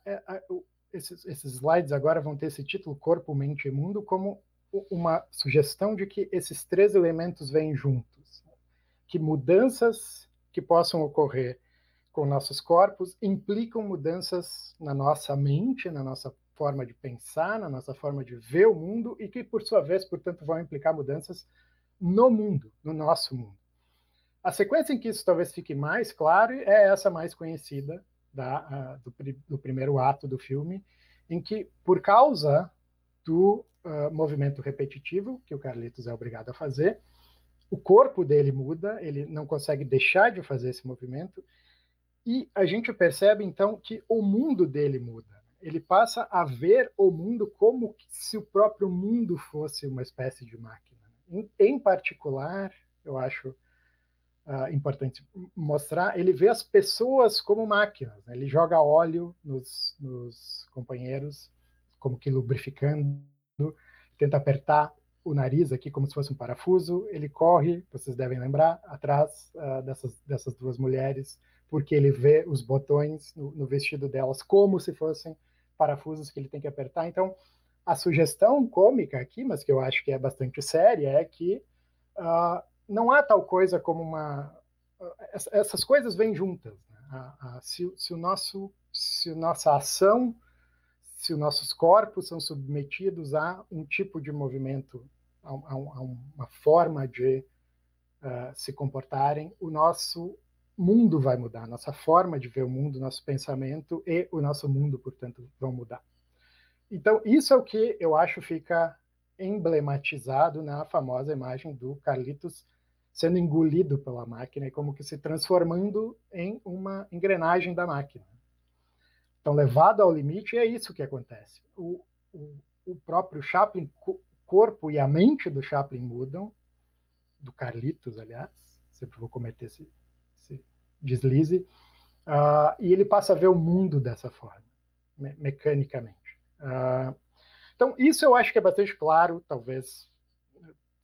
uh, esses, esses, slides agora vão ter esse título Corpo, Mente e Mundo como uma sugestão de que esses três elementos vêm juntos, que mudanças que possam ocorrer com nossos corpos implicam mudanças na nossa mente, na nossa forma de pensar, na nossa forma de ver o mundo e que, por sua vez, portanto, vão implicar mudanças no mundo, no nosso mundo. A sequência em que isso talvez fique mais claro é essa mais conhecida da, uh, do, do, primeiro ato do filme, em que, por causa do uh, movimento repetitivo que o Carlitos é obrigado a fazer, o corpo dele muda, ele não consegue deixar de fazer esse movimento, e a gente percebe então que o mundo dele muda ele passa a ver o mundo como se o próprio mundo fosse uma espécie de máquina. Em, em particular, eu acho uh, importante mostrar, ele vê as pessoas como máquinas. Né? Ele joga óleo nos, nos companheiros, como que lubrificando, tenta apertar o nariz aqui como se fosse um parafuso. Ele corre, vocês devem lembrar, atrás uh, dessas, dessas duas mulheres, porque ele vê os botões no, no, vestido delas como se fossem parafusos que ele tem que apertar. Então, a sugestão cômica aqui, mas que eu acho que é bastante séria, é que uh, não há tal coisa como uma. Essas coisas vêm juntas. Né? se, se, o nosso, se nossa ação, se os nossos corpos são submetidos a um tipo de movimento, a, a, a uma forma de uh, se comportarem, o nosso mundo vai mudar, nossa forma de ver o mundo, nosso pensamento e o nosso mundo, portanto, vão mudar. Então, isso é o que eu acho fica emblematizado na famosa imagem do Carlitos sendo engolido pela máquina e como que se transformando em uma engrenagem da máquina. Então, levado ao limite, é isso que acontece. O, o, o próprio Chaplin, o corpo e a mente do Chaplin mudam, do Carlitos, aliás, sempre vou cometer esse, deslize, uh, e ele passa a ver o mundo dessa forma, me mecanicamente. Uh, então, isso eu acho que é bastante claro, talvez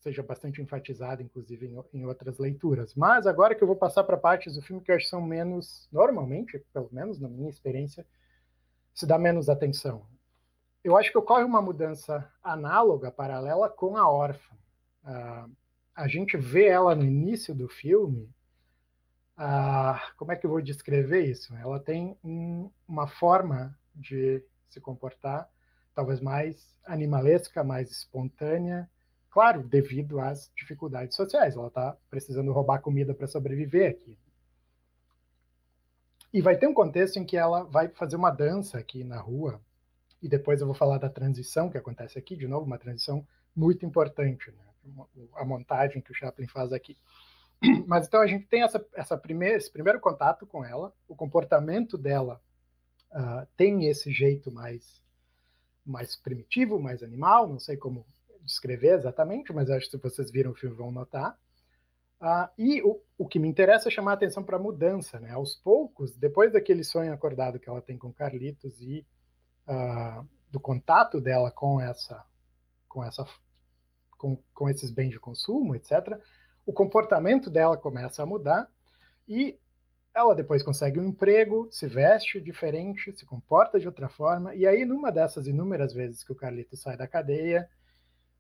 seja bastante enfatizado, inclusive, em, em outras leituras. Mas agora que eu vou passar para partes do filme que eu acho que são menos, normalmente, pelo menos na minha experiência, se dá menos atenção. Eu acho que ocorre uma mudança análoga, paralela com a órfã. Uh, a gente vê ela no início do filme ah, como é que eu vou descrever isso? Ela tem um, uma forma de se comportar, talvez mais animalesca, mais espontânea, claro, devido às dificuldades sociais. Ela está precisando roubar comida para sobreviver aqui. E vai ter um contexto em que ela vai fazer uma dança aqui na rua, e depois eu vou falar da transição que acontece aqui, de novo, uma transição muito importante, né? a montagem que o Chaplin faz aqui. Mas então a gente tem essa, essa esse primeiro contato com ela, o comportamento dela uh, tem esse jeito mais, mais primitivo, mais animal, não sei como descrever exatamente, mas acho que se vocês viram o filme vão notar. Uh, e o, o que me interessa é chamar a atenção para a mudança, né? Aos poucos, depois daquele sonho acordado que ela tem com Carlitos e uh, do contato dela com essa, com essa, com, com esses bens de consumo, etc. O comportamento dela começa a mudar e ela depois consegue um emprego, se veste diferente, se comporta de outra forma, e aí, numa dessas inúmeras vezes que o Carlito sai da cadeia,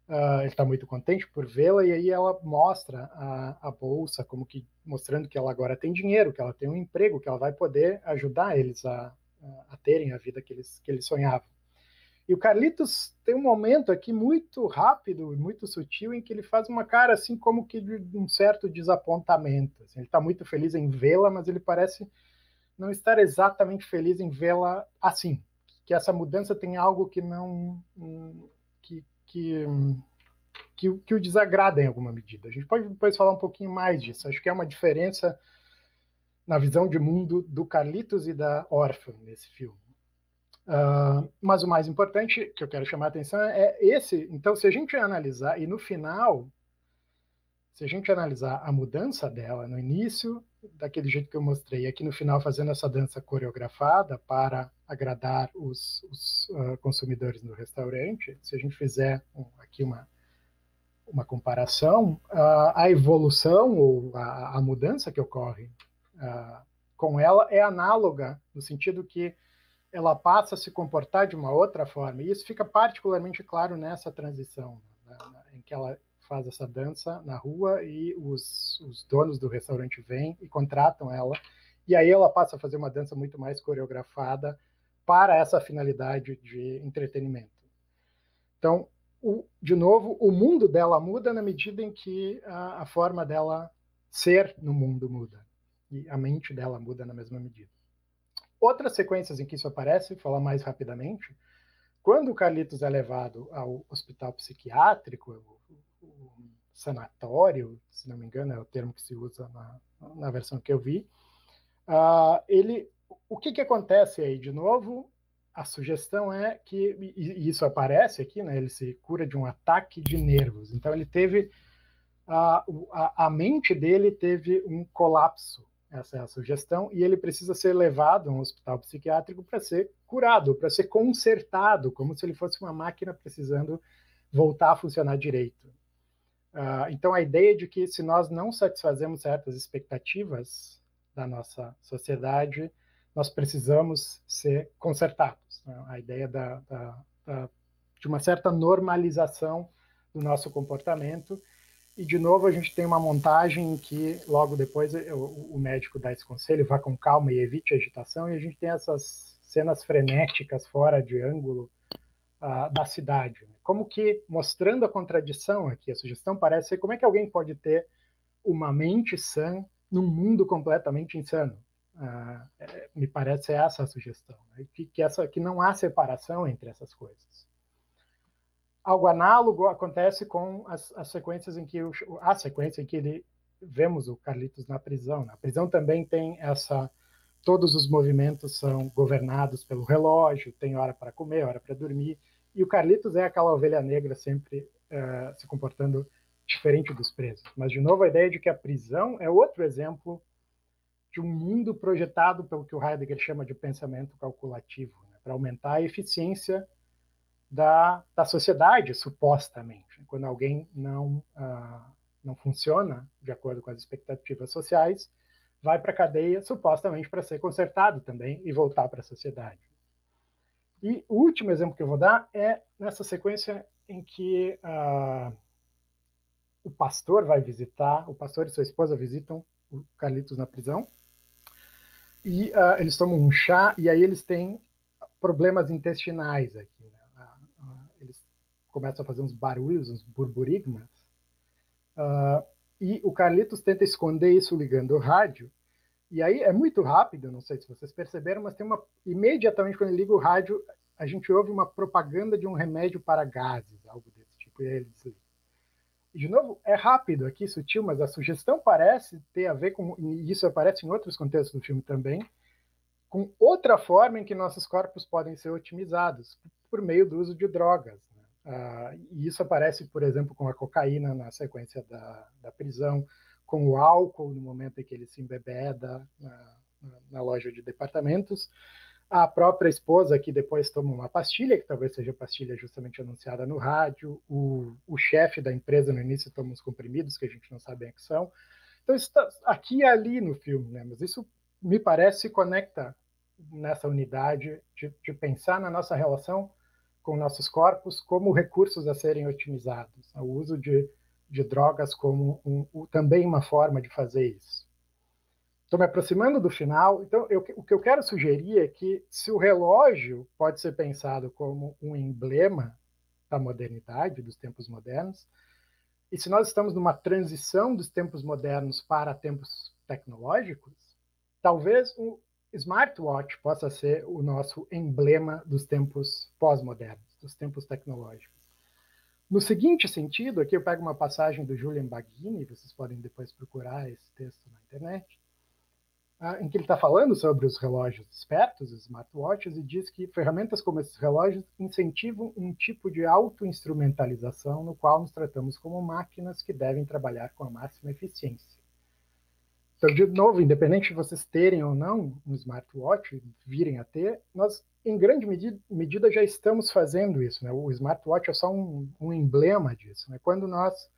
uh, ele está muito contente por vê-la, e aí ela mostra a, a, bolsa, como que mostrando que ela agora tem dinheiro, que ela tem um emprego, que ela vai poder ajudar eles a, a, a terem a vida que eles, que eles sonhavam. E o Carlitos tem um momento aqui muito rápido, muito sutil, em que ele faz uma cara assim como que de um certo desapontamento. Assim, ele está muito feliz em vê-la, mas ele parece não estar exatamente feliz em vê-la assim. Que essa mudança tem algo que não que, que, que, que o desagrada em alguma medida. A gente pode depois falar um pouquinho mais disso. Acho que é uma diferença na visão de mundo do Carlitos e da órfã nesse filme. Uh, mas o mais importante que eu quero chamar a atenção é esse. Então, se a gente analisar, e no final, se a gente analisar a mudança dela no início, daquele jeito que eu mostrei, aqui no final fazendo essa dança coreografada para agradar os, os uh, consumidores no restaurante, se a gente fizer um, aqui uma, uma comparação, uh, a evolução ou a, a, mudança que ocorre com ela é análoga, no sentido que ela passa a se comportar de uma outra forma. E isso fica particularmente claro nessa transição, né, em que ela faz essa dança na rua e os, os, donos do restaurante vêm e contratam ela. E aí ela passa a fazer uma dança muito mais coreografada para essa finalidade de entretenimento. Então, o, de novo, o mundo dela muda na medida em que a, a forma dela ser no mundo muda. E a mente dela muda na mesma medida. Outras sequências em que isso aparece, falar mais rapidamente, quando o Carlitos é levado ao hospital psiquiátrico, o, o sanatório, se não me engano, é o termo que se usa na, na versão que eu vi, uh, ele, o que, que acontece aí? De novo, a sugestão é que, e isso aparece aqui, né, ele se cura de um ataque de nervos. Então, ele teve, a, a, a mente dele teve um colapso essa é a sugestão, e ele precisa ser levado a um hospital psiquiátrico para ser curado, para ser consertado, como se ele fosse uma máquina precisando voltar a funcionar direito. Uh, então, a ideia de que se nós não satisfazemos certas expectativas da nossa sociedade, nós precisamos ser consertados. Né? A ideia da, da, da, de uma certa normalização do nosso comportamento e, de novo, a gente tem uma montagem em que, logo depois, o, médico dá esse conselho, vá com calma e evite agitação, e a gente tem essas cenas frenéticas fora de ângulo uh, da cidade. Como que, mostrando a contradição aqui, a sugestão parece ser como é que alguém pode ter uma mente sã num mundo completamente insano. Uh, me parece essa a sugestão, né? que, que, essa, que não há separação entre essas coisas. Algo análogo acontece com as, as sequências em que o, a sequência em que ele vemos o Carlitos na prisão. Na prisão também tem essa todos os movimentos são governados pelo relógio, tem hora para comer, hora para dormir, e o Carlitos é aquela ovelha negra sempre uh, se comportando diferente dos presos. Mas de novo a ideia de que a prisão é outro exemplo de um mundo projetado pelo que o Heidegger chama de pensamento calculativo, né, para aumentar a eficiência da, da sociedade, supostamente. Quando alguém não, uh, não funciona de acordo com as expectativas sociais, vai para a cadeia, supostamente para ser consertado também e voltar para a sociedade. E o último exemplo que eu vou dar é nessa sequência em que uh, o pastor vai visitar, o pastor e sua esposa visitam o Carlitos na prisão, e uh, eles tomam um chá, e aí eles têm problemas intestinais aqui começa a fazer uns barulhos, uns burburigmas. Uh, e o Carlitos tenta esconder isso ligando o rádio. E aí é muito rápido, não sei se vocês perceberam, mas tem uma. Imediatamente quando ele liga o rádio, a gente ouve uma propaganda de um remédio para gases, algo desse tipo, e aí ele. E, de novo, é rápido aqui, sutil, mas a sugestão parece ter a ver com. E isso aparece em outros contextos do filme também, com outra forma em que nossos corpos podem ser otimizados, por meio do uso de drogas. Uh, e isso aparece, por exemplo, com a cocaína na sequência da, da prisão, com o álcool no momento em que ele se embebeda na, na, loja de departamentos. A própria esposa, que depois toma uma pastilha, que talvez seja a pastilha justamente anunciada no rádio. O, o chefe da empresa, no início, toma uns comprimidos que a gente não sabe o que são. Então, isso está aqui e ali no filme, né? mas isso me parece se conecta nessa unidade de, de, pensar na nossa relação com nossos corpos como recursos a serem otimizados, o uso de, de drogas como um, um, também uma forma de fazer isso. Estou me aproximando do final, então eu, o que eu quero sugerir é que se o relógio pode ser pensado como um emblema da modernidade, dos tempos modernos, e se nós estamos numa transição dos tempos modernos para tempos tecnológicos, talvez smartwatch possa ser o nosso emblema dos tempos pós-modernos, dos tempos tecnológicos. No seguinte sentido, aqui eu pego uma passagem do Julian Baggini, vocês podem depois procurar esse texto na internet, ah, em que ele está falando sobre os relógios espertos, os smartwatches, e diz que ferramentas como esses relógios incentivam um tipo de auto-instrumentalização no qual nos tratamos como máquinas que devem trabalhar com a máxima eficiência. Então, de novo, independente de vocês terem ou não um smartwatch, virem a ter, nós, em grande medida, medida já estamos fazendo isso. Né? O smartwatch é só um, um emblema disso. Né? Quando nós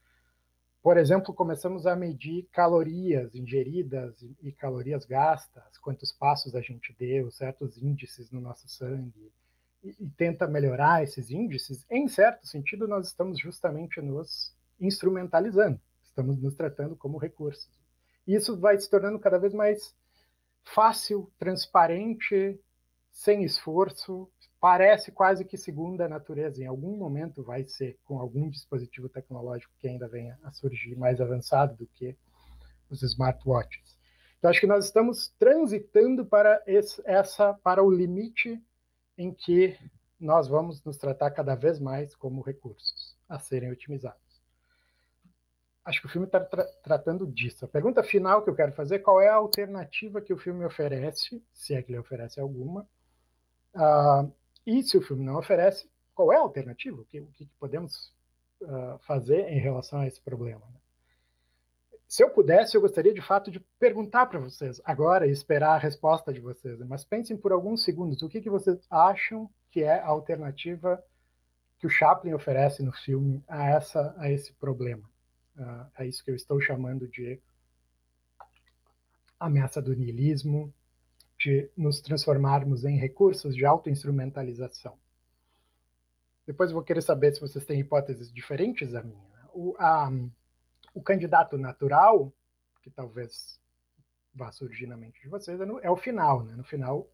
por exemplo, começamos a medir calorias ingeridas e calorias gastas, quantos passos a gente deu, certos índices no nosso sangue, e, e, tenta melhorar esses índices, em certo sentido, nós estamos justamente nos instrumentalizando, estamos nos tratando como recursos. E isso vai se tornando cada vez mais fácil, transparente, sem esforço, parece quase que segunda natureza. Em algum momento vai ser com algum dispositivo tecnológico que ainda venha a surgir mais avançado do que os smartwatches. Então acho que nós estamos transitando para esse, essa para o limite em que nós vamos nos tratar cada vez mais como recursos a serem otimizados. Acho que o filme está tra tratando disso. A pergunta final que eu quero fazer é qual é a alternativa que o filme oferece, se é que ele oferece alguma, uh, e se o filme não oferece, qual é a alternativa? O que, o que podemos uh, fazer em relação a esse problema? Né? Se eu pudesse, eu gostaria de fato de perguntar para vocês agora e esperar a resposta de vocês. Né? Mas pensem por alguns segundos o que, que vocês acham que é a alternativa que o Chaplin oferece no filme a essa a esse problema, uh, a isso que eu estou chamando de ameaça do niilismo, de nos transformarmos em recursos de autoinstrumentalização. Depois vou querer saber se vocês têm hipóteses diferentes da minha. O, a, o candidato natural, que talvez vá surgir na mente de vocês, é, no, é o final. Né? No final,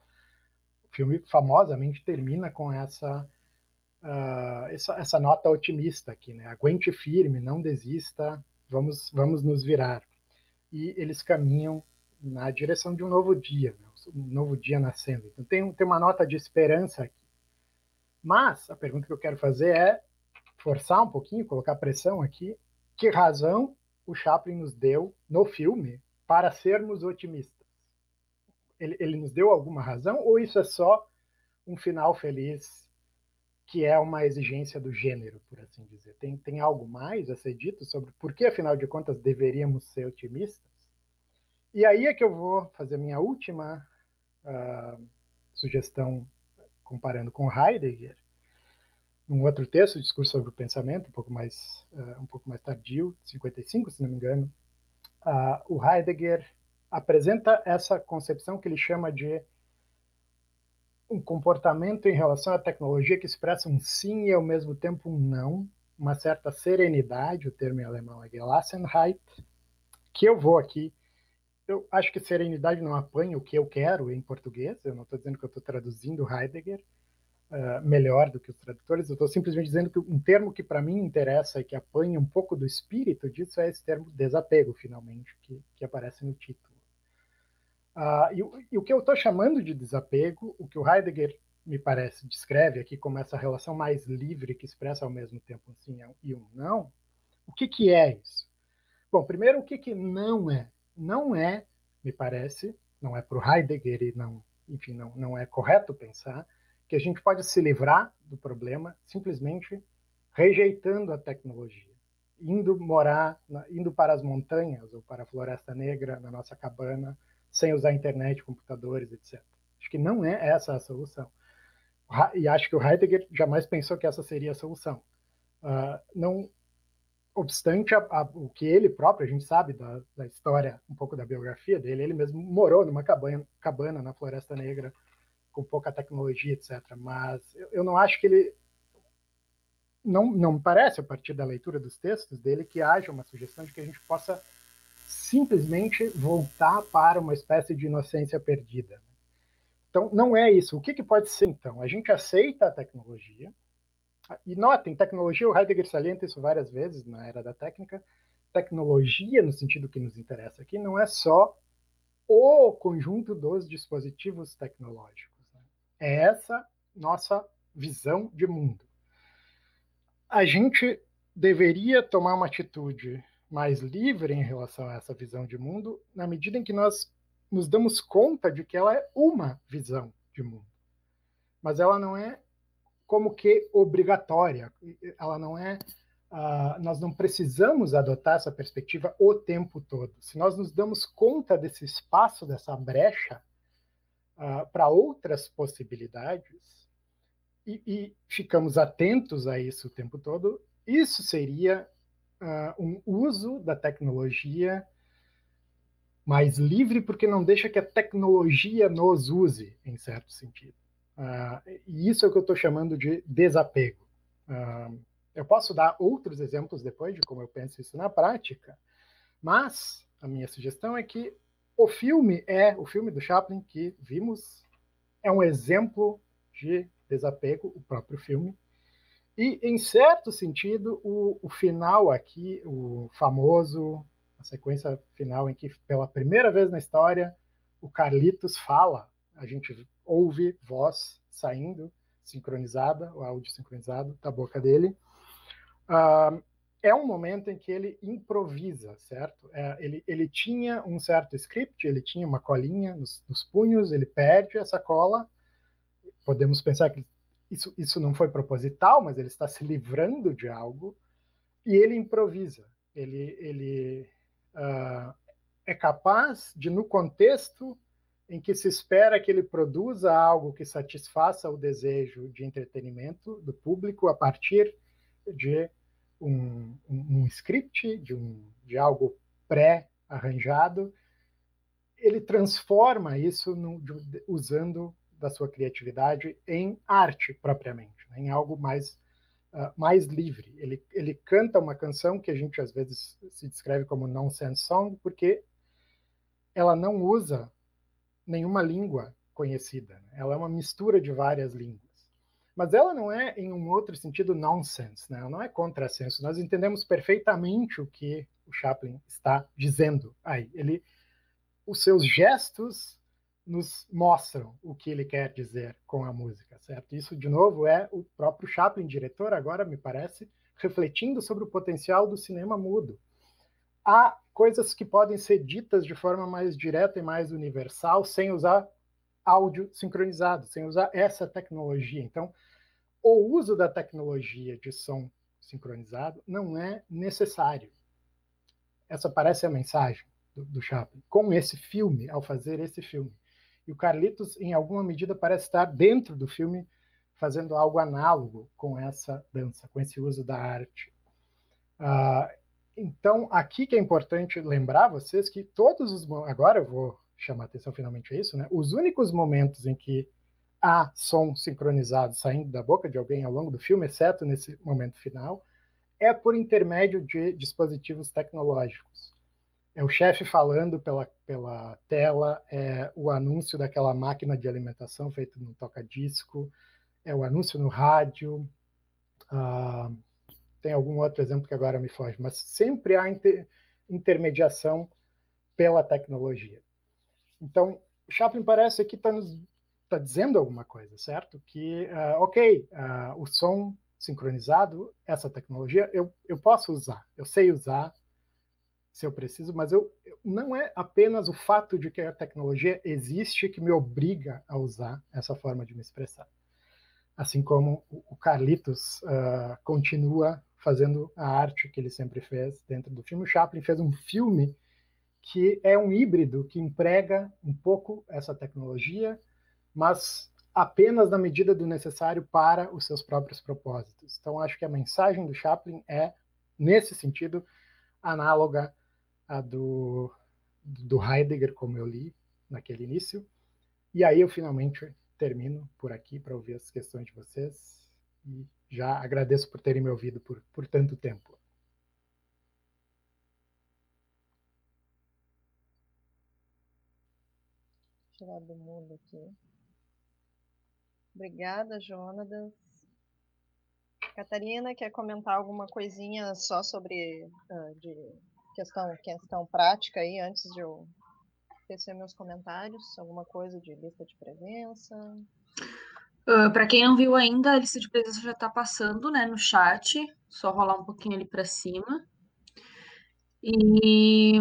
o filme famosamente termina com essa, uh, essa, essa, nota otimista aqui, né? Aguente firme, não desista, vamos, vamos nos virar. E eles caminham na direção de um novo dia. Né? um novo dia nascendo. Então tem, tem uma nota de esperança aqui. Mas a pergunta que eu quero fazer é forçar um pouquinho, colocar pressão aqui. Que razão o Chaplin nos deu no filme para sermos otimistas? Ele, ele nos deu alguma razão ou isso é só um final feliz que é uma exigência do gênero, por assim dizer? Tem, tem algo mais a ser dito sobre por que, afinal de contas, deveríamos ser otimistas? E aí é que eu vou fazer minha última uh, sugestão comparando com Heidegger, um outro texto, Discurso sobre o Pensamento, um pouco mais, uh, um pouco mais tardio, 55, se não me engano, uh, o Heidegger apresenta essa concepção que ele chama de um comportamento em relação à tecnologia que expressa um sim e ao mesmo tempo um não, uma certa serenidade, o termo em alemão é Gelassenheit, que eu vou aqui eu acho que serenidade não apanha o que eu quero em português. Eu não estou dizendo que eu estou traduzindo Heidegger uh, melhor do que os tradutores. Eu estou simplesmente dizendo que um termo que para mim interessa e que apanha um pouco do espírito disso é esse termo desapego, finalmente, que, que aparece no título. Uh, e, e, o que eu estou chamando de desapego, o que o Heidegger me parece descreve aqui como essa relação mais livre que expressa ao mesmo tempo um sim e um não. O que, que é isso? Bom, primeiro, o que, que não é? não é, me parece, não é para o Heidegger e não, enfim, não, não é correto pensar que a gente pode se livrar do problema simplesmente rejeitando a tecnologia. indo morar, indo para as montanhas ou para a Floresta Negra, na nossa cabana, sem usar internet, computadores, etc. Acho que não é essa a solução. E acho que o Heidegger jamais pensou que essa seria a solução. Uh, não obstante a, a, o que ele próprio, a gente sabe da, da, história, um pouco da biografia dele, ele mesmo morou numa cabana, cabana na Floresta Negra, com pouca tecnologia, etc. Mas eu, eu não acho que ele. Não, não me parece, a partir da leitura dos textos dele, que haja uma sugestão de que a gente possa simplesmente voltar para uma espécie de inocência perdida. Então, não é isso. O que, que pode ser, então? A gente aceita a tecnologia, e notem, tecnologia, o Heidegger salienta isso várias vezes na era da técnica. Tecnologia, no sentido que nos interessa aqui, não é só o conjunto dos dispositivos tecnológicos. Né? É essa nossa visão de mundo. A gente deveria tomar uma atitude mais livre em relação a essa visão de mundo, na medida em que nós nos damos conta de que ela é uma visão de mundo. Mas ela não é como que obrigatória. Ela não é. Uh, nós não precisamos adotar essa perspectiva o tempo todo. Se nós nos damos conta desse espaço, dessa brecha, uh, para outras possibilidades, e, e, ficamos atentos a isso o tempo todo, isso seria uh, um uso da tecnologia mais livre, porque não deixa que a tecnologia nos use, em certo sentido. Uh, e isso é o que eu estou chamando de desapego. Uh, eu posso dar outros exemplos depois de como eu penso isso na prática, mas a minha sugestão é que o filme é o filme do Chaplin que vimos é um exemplo de desapego, o próprio filme. E, em certo sentido, o, o final aqui, o famoso, a sequência final em que, pela primeira vez na história, o Carlitos fala, a gente ouve voz saindo sincronizada, o áudio sincronizado da boca dele. Uh, é um momento em que ele improvisa, certo? É, ele, ele tinha um certo script, ele tinha uma colinha nos, nos, punhos, ele perde essa cola. Podemos pensar que isso, isso não foi proposital, mas ele está se livrando de algo e ele improvisa. Ele, ele uh, é capaz de, no contexto em que se espera que ele produza algo que satisfaça o desejo de entretenimento do público a partir de um, um, um script, de, um, de algo pré-arranjado, ele transforma isso no, de, usando da sua criatividade em arte propriamente, né, em algo mais uh, mais livre. Ele, ele canta uma canção que a gente às vezes se descreve como nonsense song porque ela não usa nenhuma língua conhecida. Né? Ela é uma mistura de várias línguas. Mas ela não é, em um outro sentido, nonsense, né? ela não é contrassenso. Nós entendemos perfeitamente o que o Chaplin está dizendo aí. Ele, os seus gestos nos mostram o que ele quer dizer com a música, certo? Isso, de novo, é o próprio Chaplin, diretor, agora, me parece, refletindo sobre o potencial do cinema mudo há coisas que podem ser ditas de forma mais direta e mais universal sem usar áudio sincronizado, sem usar essa tecnologia. Então, o uso da tecnologia de som sincronizado não é necessário. Essa parece a mensagem do, do Chaplin com esse filme, ao fazer esse filme. E o Carlitos, em alguma medida, parece estar dentro do filme fazendo algo análogo com essa dança, com esse uso da arte. Uh, então, aqui que é importante lembrar vocês que todos os agora eu vou chamar atenção finalmente a isso, né? Os únicos momentos em que há som sincronizado saindo da boca de alguém ao longo do filme, exceto nesse momento final, é por intermédio de dispositivos tecnológicos. É o chefe falando pela, pela tela, é o anúncio daquela máquina de alimentação feito no toca-disco, é o anúncio no rádio, uh, tem algum outro exemplo que agora me foge, mas sempre há inter, intermediação pela tecnologia. Então, o Chaplin parece que está tá dizendo alguma coisa, certo? Que, uh, ok, uh, o som sincronizado, essa tecnologia, eu, eu posso usar, eu sei usar se eu preciso, mas eu, não é apenas o fato de que a tecnologia existe que me obriga a usar essa forma de me expressar. Assim como o Carlitos uh, continua fazendo a arte que ele sempre fez dentro do filme. O Chaplin fez um filme que é um híbrido que emprega um pouco essa tecnologia, mas apenas na medida do necessário para os seus próprios propósitos. Então, acho que a mensagem do Chaplin é, nesse sentido, análoga à do, do Heidegger, como eu li naquele início. E aí eu finalmente termino por aqui para ouvir as questões de vocês. E já agradeço por terem me ouvido por, por tanto tempo. Tirar do mundo aqui. Obrigada, Jonatas. Catarina, quer comentar alguma coisinha só sobre uh, de questão, questão prática aí, antes de eu tecer meus comentários? Alguma coisa de lista de presença? Uh, ah, para quem não viu ainda, a lista de presença já está passando, né, no chat. Só rolar um pouquinho ali para cima. E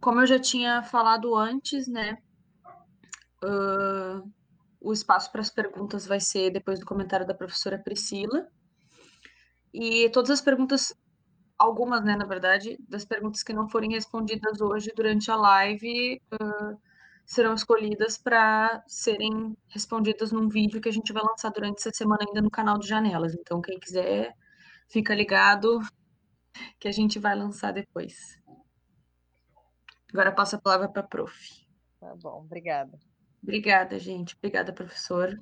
como eu já tinha falado antes, né, uh, o espaço para as perguntas vai ser depois do comentário da professora Priscila. E todas as perguntas, algumas, né, na verdade, das perguntas que não forem respondidas hoje durante a live, uh, serão escolhidas para serem respondidas num vídeo que a gente vai lançar durante essa semana ainda no canal de Janelas. Então, quem quiser, fica ligado que a gente vai lançar depois. Agora passo a palavra para a prof. Tá bom, obrigada. Obrigada, gente. Obrigada, professor.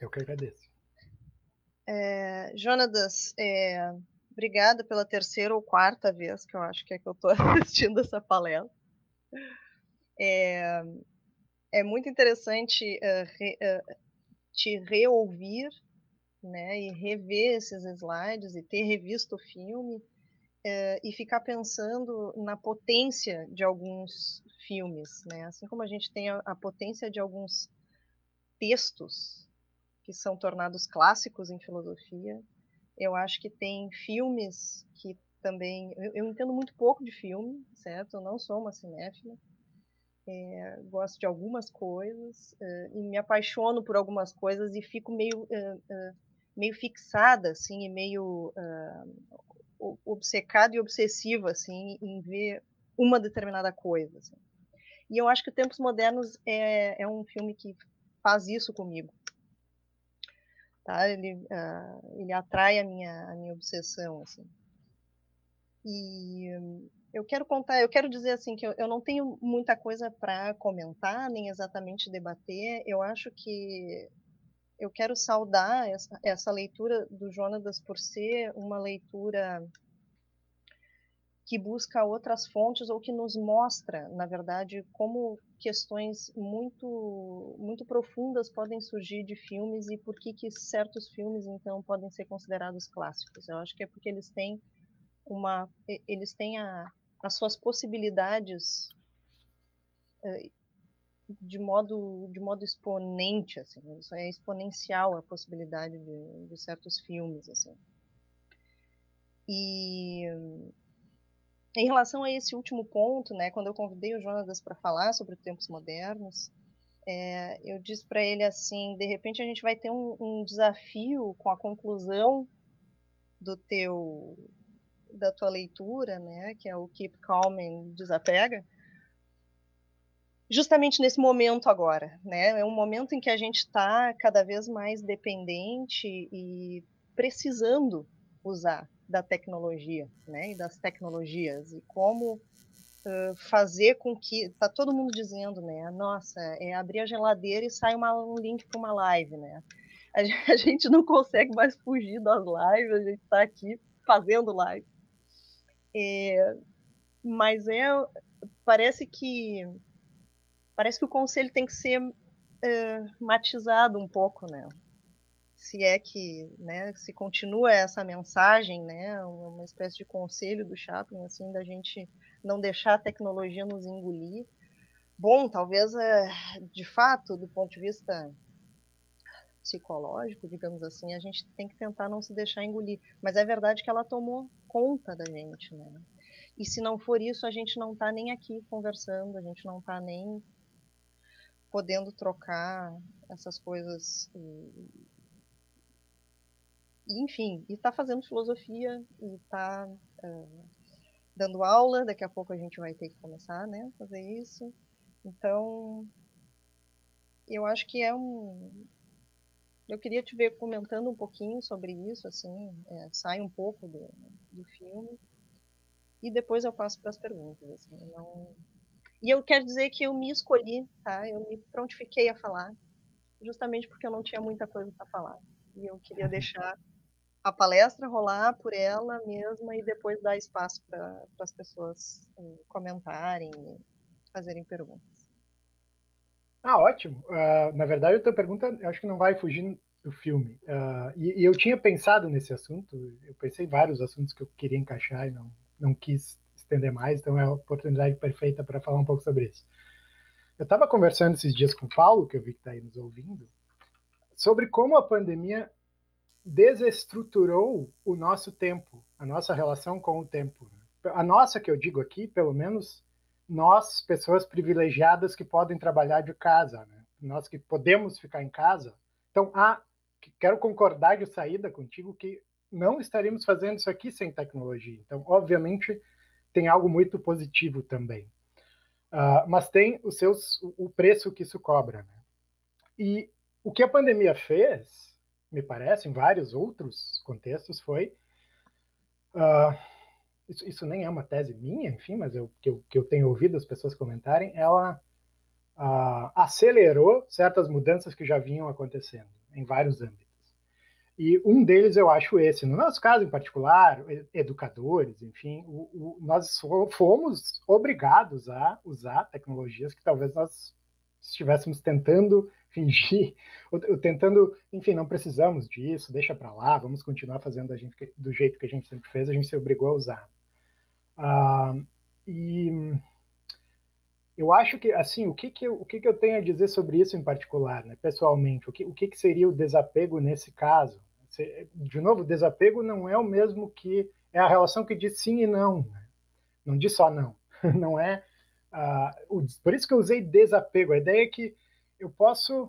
Eu que agradeço. É, Jonatas, é, obrigada pela terceira ou quarta vez que eu acho que é que eu estou assistindo essa palestra. É, é muito interessante uh, re, uh, te reouvir né, e rever esses slides e ter revisto o filme uh, e ficar pensando na potência de alguns filmes, né? Assim como a gente tem a, a potência de alguns textos que são tornados clássicos em filosofia, eu acho que tem filmes que também. Eu, eu, entendo muito pouco de filme, certo? Eu não sou uma cinéfila, é, gosto de algumas coisas é, e me apaixono por algumas coisas e fico meio é, meio fixada assim e meio obcecada e obsessiva assim em ver uma determinada coisa assim. e eu acho que Tempos Modernos é, é um filme que faz isso comigo tá ele uh, ele atrai a minha a minha obsessão assim e eu quero contar, eu quero dizer assim que eu, eu não tenho muita coisa para comentar, nem exatamente debater. Eu acho que eu quero saudar essa, essa leitura do Jonatas por ser uma leitura que busca outras fontes ou que nos mostra, na verdade, como questões muito muito profundas podem surgir de filmes e por que que certos filmes então podem ser considerados clássicos. Eu acho que é porque eles têm uma eles têm a, as suas possibilidades eh, de modo de modo exponente assim isso é exponencial a possibilidade de, de certos filmes assim e em relação a esse último ponto né quando eu convidei o Jonas para falar sobre tempos modernos é, eu disse para ele assim de repente a gente vai ter um, um desafio com a conclusão do teu da tua leitura, né, que é o Keep Calm and Desapega, justamente nesse momento agora, né? É um momento em que a gente está cada vez mais dependente e precisando usar da tecnologia, né? E das tecnologias e como uh, fazer com que tá todo mundo dizendo, né? Nossa, é abrir a geladeira e sai uma, um link para uma live, né? A gente não consegue mais fugir das lives, a gente está aqui fazendo live. É, mas é parece que parece que o conselho tem que ser matizado um pouco, né? Se é que, né, se continua essa mensagem, né, uma espécie de conselho do Chaplin, assim, da gente não deixar a tecnologia nos engolir. Bom, talvez, é, de fato, do ponto de vista psicológico, digamos assim, a gente tem que tentar não se deixar engolir. Mas é verdade que ela tomou conta da gente, né? E se não for isso, a gente não está nem aqui conversando, a gente não está nem podendo trocar essas coisas enfim, e está fazendo filosofia e está uh, dando aula. Daqui a pouco a gente vai ter que começar, né, a fazer isso. Então, eu acho que é um. Eu queria te ver comentando um pouquinho sobre isso, assim, é, sai um pouco do, do filme e depois eu passo para as perguntas. Assim, não... E eu quero dizer que eu me escolhi, tá? Eu me prontifiquei a falar, justamente porque eu não tinha muita coisa para falar. E eu queria uhum. deixar a palestra rolar por ela mesma e depois dar espaço para as pessoas um, comentarem, fazerem perguntas. Ah, ótimo. Uh, na verdade, a tua pergunta, acho que não vai fugir do filme. Uh, e, e, eu tinha pensado nesse assunto, eu pensei em vários assuntos que eu queria encaixar e não, não quis estender mais, então é a oportunidade perfeita para falar um pouco sobre isso. Eu estava conversando esses dias com o Paulo, que eu vi que está aí nos ouvindo, sobre como a pandemia desestruturou o nosso tempo, a nossa relação com o tempo. A nossa, que eu digo aqui, pelo menos nós, pessoas privilegiadas que podem trabalhar de casa, né? nós que podemos ficar em casa. Então, ah, quero concordar de saída contigo que não estaríamos fazendo isso aqui sem tecnologia. Então, obviamente, tem algo muito positivo também. Uh, mas tem os seus, o preço que isso cobra. Né? E o que a pandemia fez me parece, em vários outros contextos, foi. Uh, isso, isso, nem é uma tese minha, enfim, mas eu, que, eu, que eu tenho ouvido as pessoas comentarem, ela uh, acelerou certas mudanças que já vinham acontecendo em vários âmbitos. E um deles eu acho esse. No nosso caso em particular, educadores, enfim, o, o, nós fomos obrigados a usar tecnologias que talvez nós estivéssemos tentando fingir, ou, tentando, enfim, não precisamos disso, deixa para lá, vamos continuar fazendo gente, do jeito que a gente sempre fez, a gente se obrigou a usar. Ah, e eu acho que, assim, o que que eu, o que que eu tenho a dizer sobre isso em particular, né, pessoalmente? O que, o que que seria o desapego nesse caso? De novo, desapego não é o mesmo que é a relação que diz sim e não. Né? Não diz só não. Não é. Uh, por isso que eu usei desapego. A ideia é que eu posso,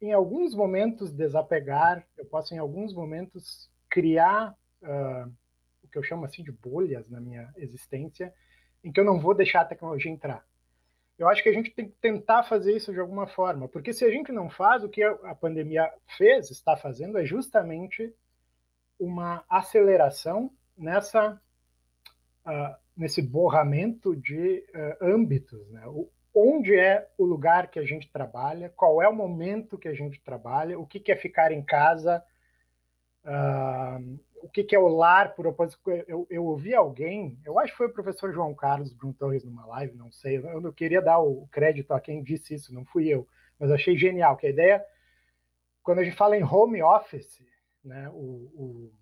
em alguns momentos, desapegar, eu posso, em alguns momentos, criar uh, o que eu chamo assim de bolhas na minha existência, em que eu não vou deixar a tecnologia entrar. Eu acho que a gente tem que tentar fazer isso de alguma forma, porque se a gente não faz, o que a pandemia fez, está fazendo, é justamente uma aceleração nessa uh, nesse borramento de uh, âmbitos. Né? O, onde é o lugar que a gente trabalha, qual é o momento que a gente trabalha, o que, que é ficar em casa, uh, o que, que é o lar por oposição. Eu, eu ouvi alguém, eu acho que foi o professor João Carlos Brum Torres numa live, não sei, eu não queria dar o crédito a quem disse isso, não fui eu, mas achei genial, que a ideia, quando a gente fala em home office, né, o, o,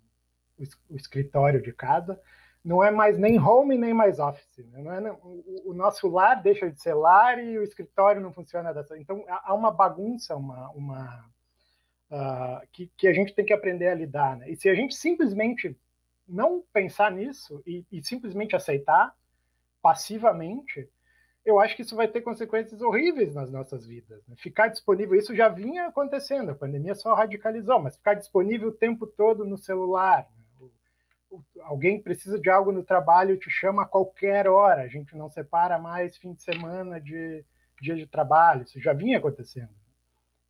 o escritório de casa, não é mais nem home nem mais office. Né? Não é, o, o, nosso lar deixa de ser lar e o escritório não funciona dessa. Então há uma bagunça, uma, uma uh, que, que, a gente tem que aprender a lidar. Né? E se a gente simplesmente não pensar nisso e, e simplesmente aceitar passivamente, eu acho que isso vai ter consequências horríveis nas nossas vidas. Né? Ficar disponível, isso já vinha acontecendo, a pandemia só radicalizou, mas ficar disponível o tempo todo no celular, alguém precisa de algo no trabalho, te chama a qualquer hora. A gente não separa mais fim de semana de dia de trabalho. Isso já vinha acontecendo.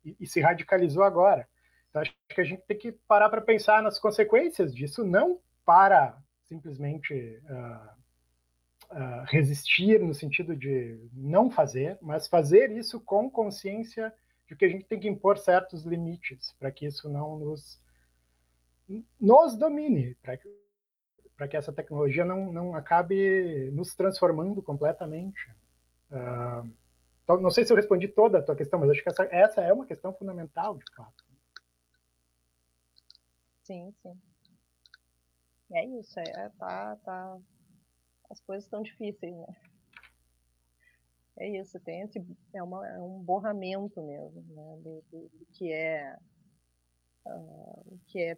E, e se radicalizou agora. Então, acho que a gente tem que parar para pensar nas consequências disso, não para simplesmente uh, uh, resistir no sentido de não fazer, mas fazer isso com consciência de que a gente tem que impor certos limites para que isso não nos nos domine, para que para que essa tecnologia não, não acabe nos transformando completamente. Uh, não sei se eu respondi toda a tua questão, mas acho que essa, essa é uma questão fundamental, de fato. Sim, sim. É isso, é, tá, tá, as coisas estão difíceis, né? É isso, tem esse, é, uma, é um borramento mesmo, né, do, do, do que é, uh, que é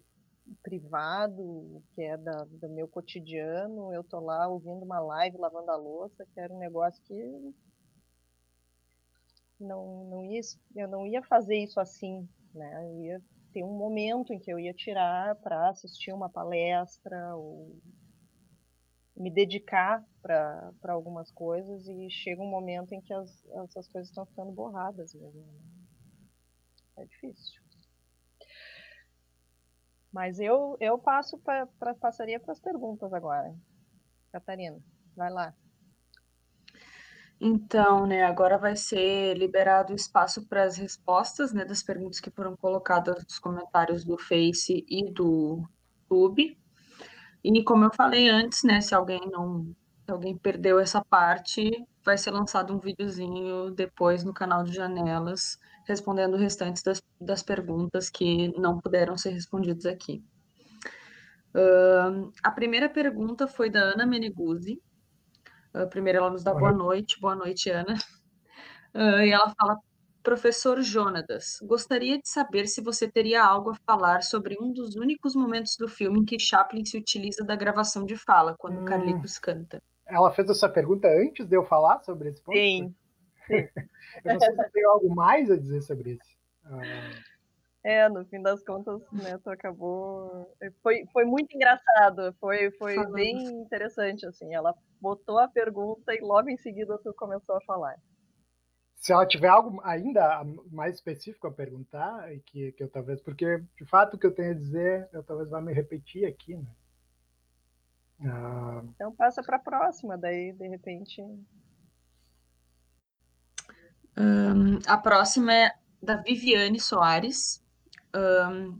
privado, que é da, do meu cotidiano, eu tô lá ouvindo uma live lavando a louça, que era um negócio que não, não ia, eu não ia fazer isso assim, né? Eu ia ter um momento em que eu ia tirar para assistir uma palestra ou me dedicar para algumas coisas e chega um momento em que as, essas coisas estão ficando borradas mesmo. Né? É difícil. Mas eu, eu passo pra, pra passaria para as perguntas agora. Catarina, vai lá. Então, né, agora vai ser liberado o espaço para as respostas, né, das perguntas que foram colocadas nos comentários do Face e do YouTube. E como eu falei antes, né, se alguém não, se alguém perdeu essa parte, vai ser lançado um videozinho depois no canal de Janelas, respondendo o restante das, das perguntas que não puderam ser respondidas aqui. Uh, a primeira pergunta foi da Ana Meneguzzi. Uh, primeiro ela nos dá boa, boa noite. Boa noite, Ana. Uh, e ela fala, professor Jonatas, gostaria de saber se você teria algo a falar sobre um dos únicos momentos do filme em que Chaplin se utiliza da gravação de fala, quando hum. Carlitos canta. Ela fez essa pergunta antes de eu falar sobre esse ponto? Sim. Eu não sei se tem algo mais a dizer sobre isso. É, no fim das contas, o Neto acabou. Foi, foi muito engraçado, foi, foi bem interessante, assim. Ela botou a pergunta e logo em seguida tu começou a falar. Se ela tiver algo ainda mais específico a perguntar, que, que eu talvez. Porque, de fato, o que eu tenho a dizer, eu talvez vá me repetir aqui, né? Ah... Então passa para a próxima, daí, de repente. Um, a próxima é da Viviane Soares. Um,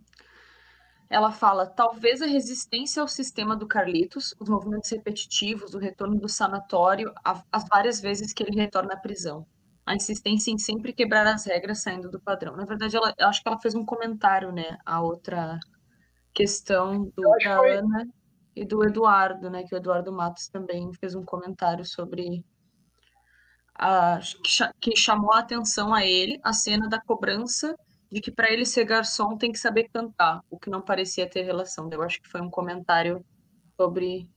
ela fala: talvez a resistência ao sistema do Carlitos, os movimentos repetitivos, o retorno do sanatório, as várias vezes que ele retorna à prisão. A insistência em sempre quebrar as regras saindo do padrão. Na verdade, ela, eu acho que ela fez um comentário, né? A outra questão do, da foi... Ana e do Eduardo, né? Que o Eduardo Matos também fez um comentário sobre a, que, que chamou a atenção a ele a cena da cobrança de que para ele ser garçom tem que saber cantar, o que não parecia ter relação. Eu acho que foi um comentário sobre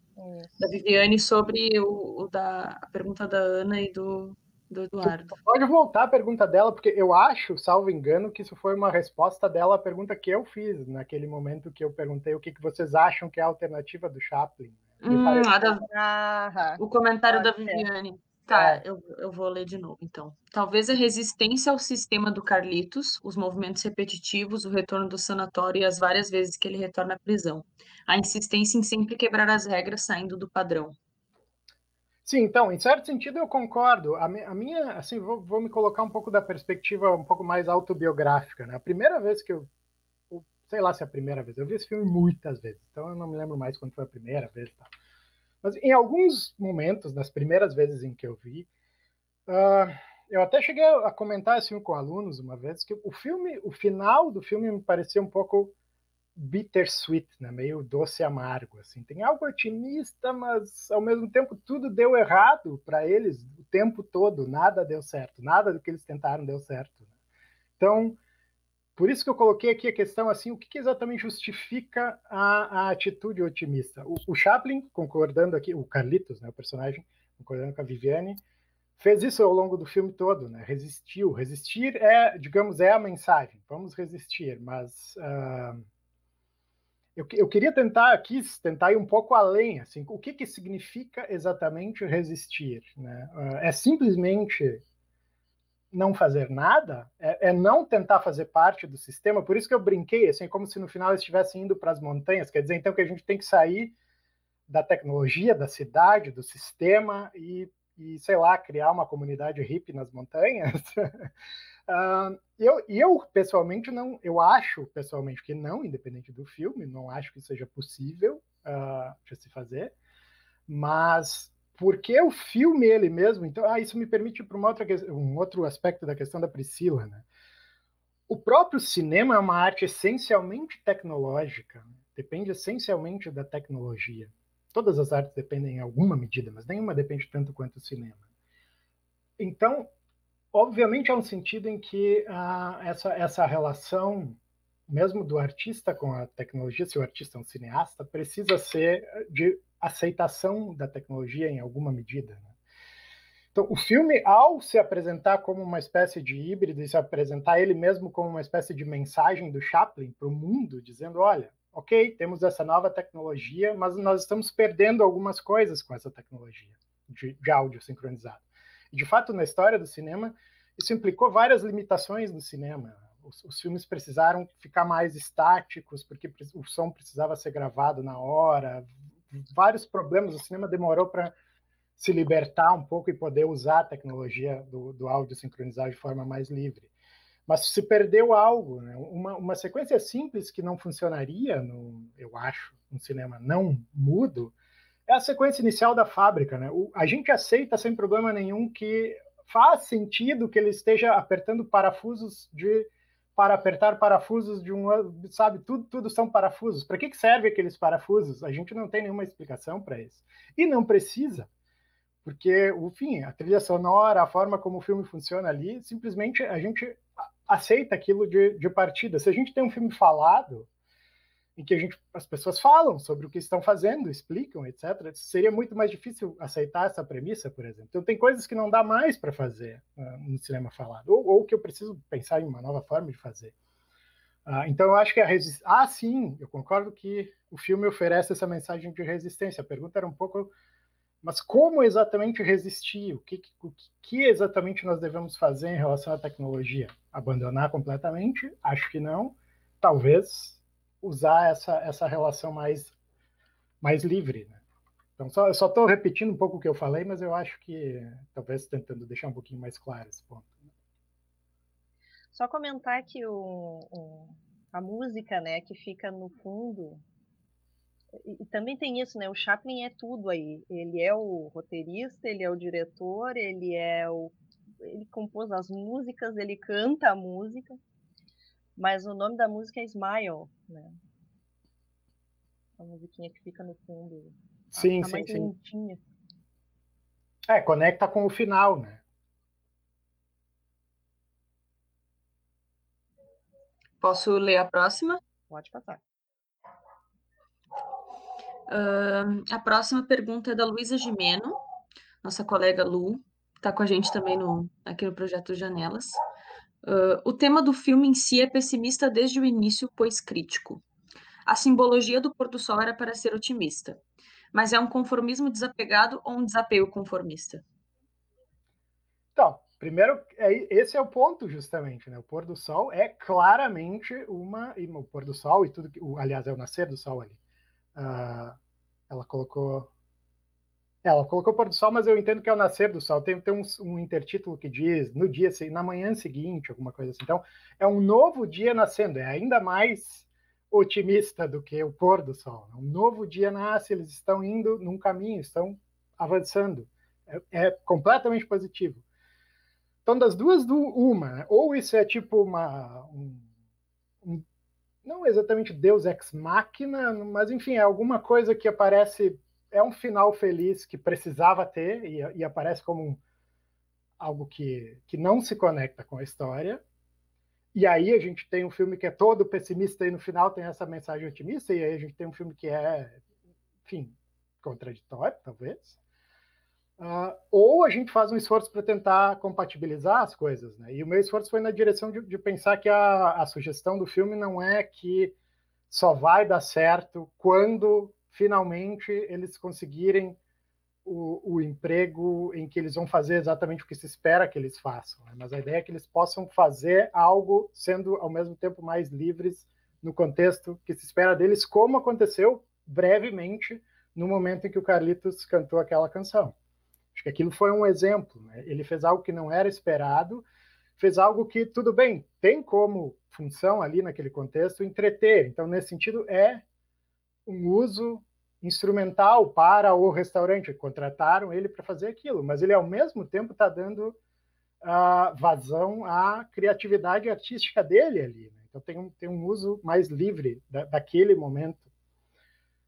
da Viviane sobre o, o, da a pergunta da Ana e do, do Eduardo. Pode voltar a pergunta dela, porque eu acho, salvo engano, que isso foi uma resposta dela à pergunta que eu fiz naquele momento que eu perguntei o que, que vocês acham que é a alternativa do Chaplin. Hum, da... ah, o comentário da Viviane. Tá, é. eu, eu vou ler de novo, então. Talvez a resistência ao sistema do Carlitos, os movimentos repetitivos, o retorno do sanatório e as várias vezes que ele retorna à prisão. A insistência em sempre quebrar as regras saindo do padrão. Sim, então, em certo sentido eu concordo. A, a minha, assim, vou, vou, me colocar um pouco da perspectiva um pouco mais autobiográfica, né? A primeira vez que eu, sei lá se é a primeira vez, eu vi esse filme muitas vezes, então eu não me lembro mais quando foi a primeira vez. Tá? Mas em alguns momentos, nas primeiras vezes em que eu vi, uh, eu até cheguei a comentar assim com alunos uma vez que o filme, o final do filme me parecia um pouco bittersweet, né? meio doce amargo. Assim. Tem algo otimista, mas ao mesmo tempo tudo deu errado para eles o tempo todo, nada deu certo, nada do que eles tentaram deu certo. Né? Então, por isso que eu coloquei aqui a questão assim, o que, que exatamente justifica a, a atitude otimista? O, o, Chaplin, concordando aqui, o Carlitos, né, o personagem, concordando com a Viviane, fez isso ao longo do filme todo, né? Resistiu. Resistir é, digamos, é a mensagem. Vamos resistir, mas uh, eu, eu, queria tentar aqui, tentar ir um pouco além, assim, o que que significa exatamente resistir, né? Uh, é simplesmente não fazer nada, é, é, não tentar fazer parte do sistema. Por isso que eu brinquei, assim, como se no final eles estivessem indo para as montanhas. Quer dizer, então, que a gente tem que sair da tecnologia, da cidade, do sistema e, e sei lá, criar uma comunidade hippie nas montanhas. uh, eu, eu, pessoalmente, não, eu acho, pessoalmente, que não, independente do filme, não acho que seja possível uh, de se fazer, mas porque o filme ele mesmo, então, ah, isso me permite para uma outra um outro aspecto da questão da Priscila, né? O próprio cinema é uma arte essencialmente tecnológica, né? depende essencialmente da tecnologia. Todas as artes dependem em alguma medida, mas nenhuma depende tanto quanto o cinema. Então, obviamente há um sentido em que ah, essa, essa relação, mesmo do artista com a tecnologia, se o artista é um cineasta, precisa ser de aceitação da tecnologia em alguma medida. Né? Então, o filme, ao se apresentar como uma espécie de híbrido e se apresentar ele mesmo como uma espécie de mensagem do Chaplin para o mundo, dizendo: olha, ok, temos essa nova tecnologia, mas nós estamos perdendo algumas coisas com essa tecnologia de, de áudio sincronizado. E, de fato, na história do cinema, isso implicou várias limitações no cinema. Os, os, filmes precisaram ficar mais estáticos, porque o som precisava ser gravado na hora. Vários problemas. O cinema demorou para se libertar um pouco e poder usar a tecnologia do, do áudio sincronizado de forma mais livre. Mas se perdeu algo, né? uma, uma sequência simples que não funcionaria, no, eu acho, no cinema não mudo, é a sequência inicial da fábrica. Né? O, a gente aceita sem problema nenhum que faz sentido que ele esteja apertando parafusos de para apertar parafusos de um, sabe, tudo, tudo são parafusos. Para que, que serve aqueles parafusos? A gente não tem nenhuma explicação para isso. E não precisa porque, enfim, a trilha sonora, a forma como o filme funciona ali, simplesmente a gente aceita aquilo de, de partida. Se a gente tem um filme falado, em que a gente, as pessoas falam sobre o que estão fazendo, explicam, etc., seria muito mais difícil aceitar essa premissa, por exemplo. Então, tem coisas que não dá mais para fazer uh, no cinema falado, ou, ou, que eu preciso pensar em uma nova forma de fazer. Uh, então, eu acho que a resistência. Ah, sim, eu concordo que o filme oferece essa mensagem de resistência. A pergunta era um pouco mas como exatamente resistir? O que, o que exatamente nós devemos fazer em relação à tecnologia? Abandonar completamente? Acho que não. Talvez usar essa, essa relação mais, mais livre. Né? Então, só, eu só estou repetindo um pouco o que eu falei, mas eu acho que talvez tentando deixar um pouquinho mais claro esse ponto. Né? Só comentar que o, o, a música né, que fica no fundo e também tem isso, né? O Chaplin é tudo aí. Ele é o roteirista, ele é o diretor, ele é o. Ele compôs as músicas, ele canta a música, mas o nome da música é Smile, né? A musiquinha que fica no fundo. Sim, sim, mais sim. lentinha. É, conecta com o final, né? Posso ler a próxima? Pode passar. Uh, a próxima pergunta é da Luísa Gimeno, nossa colega Lu, está com a gente também no, aqui no projeto Janelas. Uh, o tema do filme em si é pessimista desde o início, pois crítico. A simbologia do pôr do sol era para ser otimista, mas é um conformismo desapegado ou um desapego conformista? Então, primeiro, é, esse é o ponto justamente, né? O pôr do sol é claramente uma, o pôr do sol e tudo que, aliás, é o nascer do sol ali Uh, ela colocou. Ela colocou pôr do sol, mas eu entendo que é o nascer do sol. Tem, tem um, um, intertítulo que diz no dia, na manhã seguinte, alguma coisa assim. Então, é um novo dia nascendo. É ainda mais otimista do que o pôr do sol. Um novo dia nasce, eles estão indo num caminho, estão avançando. É, é completamente positivo. Então, das duas, do, uma, né? ou isso é tipo uma, um, um não exatamente Deus ex machina, mas enfim, é alguma coisa que aparece, é um final feliz que precisava ter e, e aparece como um, algo que, que não se conecta com a história. E aí a gente tem um filme que é todo pessimista e no final tem essa mensagem otimista, e aí a gente tem um filme que é, enfim, contraditório, talvez. Uh, ou a gente faz um esforço para tentar compatibilizar as coisas, né? E o meu esforço foi na direção de, de pensar que a, a, sugestão do filme não é que só vai dar certo quando finalmente eles conseguirem o, o, emprego em que eles vão fazer exatamente o que se espera que eles façam. Né? Mas a ideia é que eles possam fazer algo sendo ao mesmo tempo mais livres no contexto que se espera deles, como aconteceu brevemente no momento em que o Carlitos cantou aquela canção. Acho que aquilo foi um exemplo. Né? Ele fez algo que não era esperado, fez algo que, tudo bem, tem como função ali naquele contexto entreter. Então, nesse sentido, é um uso instrumental para o restaurante. Contrataram ele para fazer aquilo, mas ele, ao mesmo tempo, está dando uh, vazão à criatividade artística dele ali. Né? Então, tem um, tem um uso mais livre da, daquele momento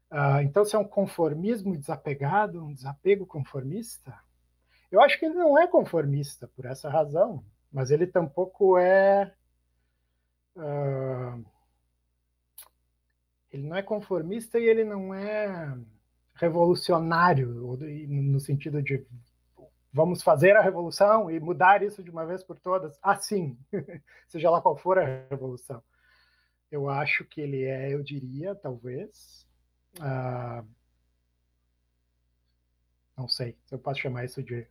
Uh, então, se é um conformismo desapegado, um desapego conformista, eu acho que ele não é conformista por essa razão, mas ele tampouco é. Uh, ele não é conformista e ele não é revolucionário, no sentido de vamos fazer a revolução e mudar isso de uma vez por todas, assim, seja lá qual for a revolução. Eu acho que ele é, eu diria, talvez, uh, não sei se eu posso chamar isso de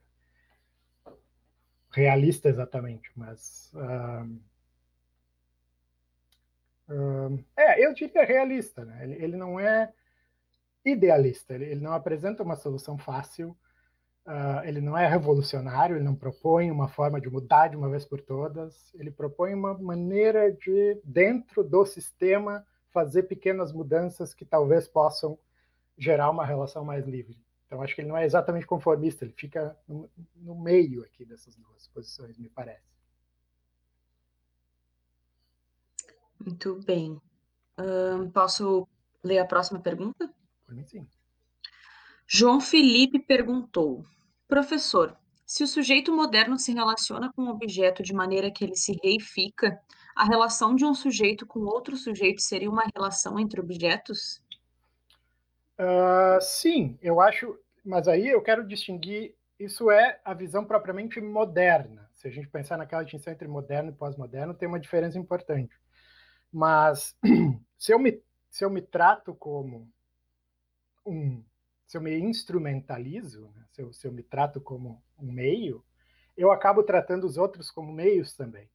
realista exatamente, mas uh, é, eu diria realista, né? Ele, ele não é idealista, ele, ele, não apresenta uma solução fácil, uh, ele não é revolucionário, ele não propõe uma forma de mudar de uma vez por todas, ele propõe uma maneira de, dentro do sistema, fazer pequenas mudanças que talvez possam gerar uma relação mais livre. Então, acho que ele não é exatamente conformista, ele fica no, no meio aqui dessas duas posições, me parece. Muito bem. posso ler a próxima pergunta? Por mim, sim. João Felipe perguntou: Professor, se o sujeito moderno se relaciona com um objeto de maneira que ele se reifica, a relação de um sujeito com outro sujeito seria uma relação entre objetos? Uh, sim, eu acho, mas aí eu quero distinguir. Isso é a visão propriamente moderna. Se a gente pensar naquela distinção entre moderno e pós-moderno, tem uma diferença importante. Mas se eu me, se eu me trato como um, se eu me instrumentalizo, né? se, eu, se eu me trato como um meio, eu acabo tratando os outros como meios também.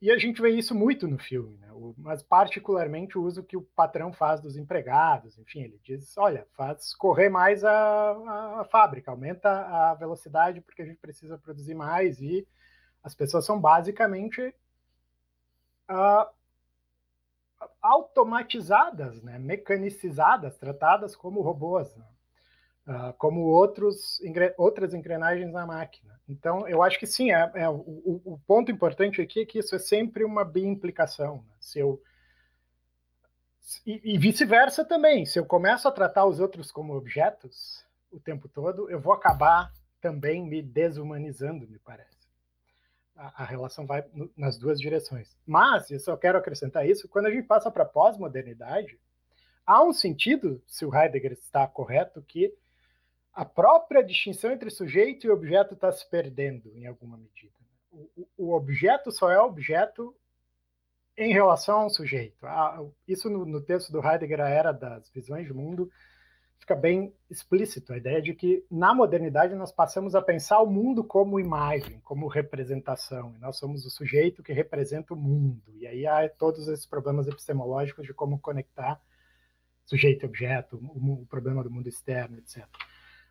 E a gente vê isso muito no filme, né? o, mas particularmente o uso que o patrão faz dos empregados. Enfim, ele diz: olha, faz correr mais a, a, fábrica, aumenta a velocidade porque a gente precisa produzir mais. E as pessoas são basicamente uh, automatizadas, né? mecanicizadas, tratadas como robôs. Né? uh, como outros, outras engrenagens na máquina. Então, eu acho que sim, é, é o, o, ponto importante aqui é que isso é sempre uma bimplicação. Né? Se eu, e, e vice-versa também, se eu começo a tratar os outros como objetos o tempo todo, eu vou acabar também me desumanizando, me parece. A, a relação vai nas duas direções. Mas, eu só quero acrescentar isso, quando a gente passa para a pós-modernidade, há um sentido, se o Heidegger está correto, que a própria distinção entre sujeito e objeto está se perdendo em alguma medida. O, objeto só é objeto em relação ao sujeito. Isso no, no, texto do Heidegger, a Era das Visões do Mundo, fica bem explícito. A ideia de que, na modernidade, nós passamos a pensar o mundo como imagem, como representação. E nós somos o sujeito que representa o mundo. E aí há todos esses problemas epistemológicos de como conectar sujeito e objeto, o, o problema do mundo externo, etc.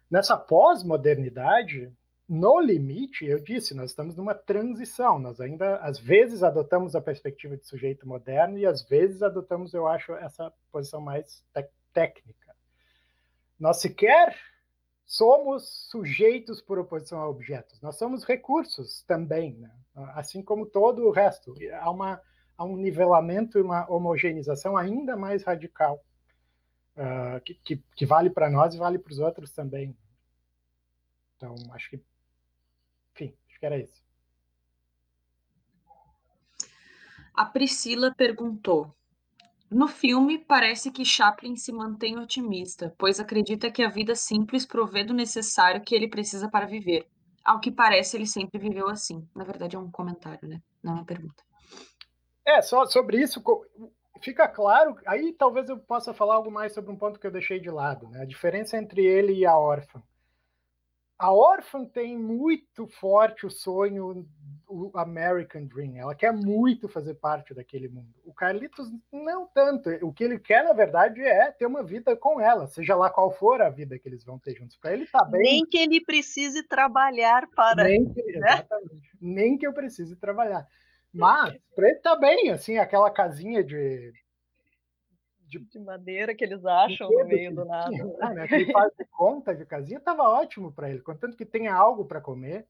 Nessa pós-modernidade, no limite, eu disse, nós estamos numa transição. Nós ainda, às vezes, adotamos a perspectiva de sujeito moderno e, às vezes, adotamos, eu acho, essa posição mais técnica. Nós sequer somos sujeitos por oposição a objetos. Nós somos recursos também, né? assim como todo o resto. Há, uma, há um nivelamento e uma homogeneização ainda mais radical, uh, que, que, que vale para nós e vale para os outros também. Então, acho que, enfim, acho que era isso. A Priscila perguntou: No filme, parece que Chaplin se mantém otimista, pois acredita que a vida simples provê do necessário que ele precisa para viver. Ao que parece, ele sempre viveu assim. Na verdade, é um comentário, né? Não é uma pergunta. É, só sobre isso, fica claro. Aí talvez eu possa falar algo mais sobre um ponto que eu deixei de lado, né? A diferença entre ele e a órfã a órfã tem muito forte o sonho, o American Dream. Ela quer muito fazer parte daquele mundo. O Carlitos não tanto. O que ele quer, na verdade, é ter uma vida com ela, seja lá qual for a vida que eles vão ter juntos. Para ele tá bem. Nem que ele precise trabalhar para. Nem que, né? Exatamente. Nem que eu precise trabalhar. Mas para ele tá bem, assim, aquela casinha de de, de madeira que eles acham no meio do nada. Ah, né? Aquele faz de conta de casinha estava ótimo para ele, contanto que tenha algo para comer,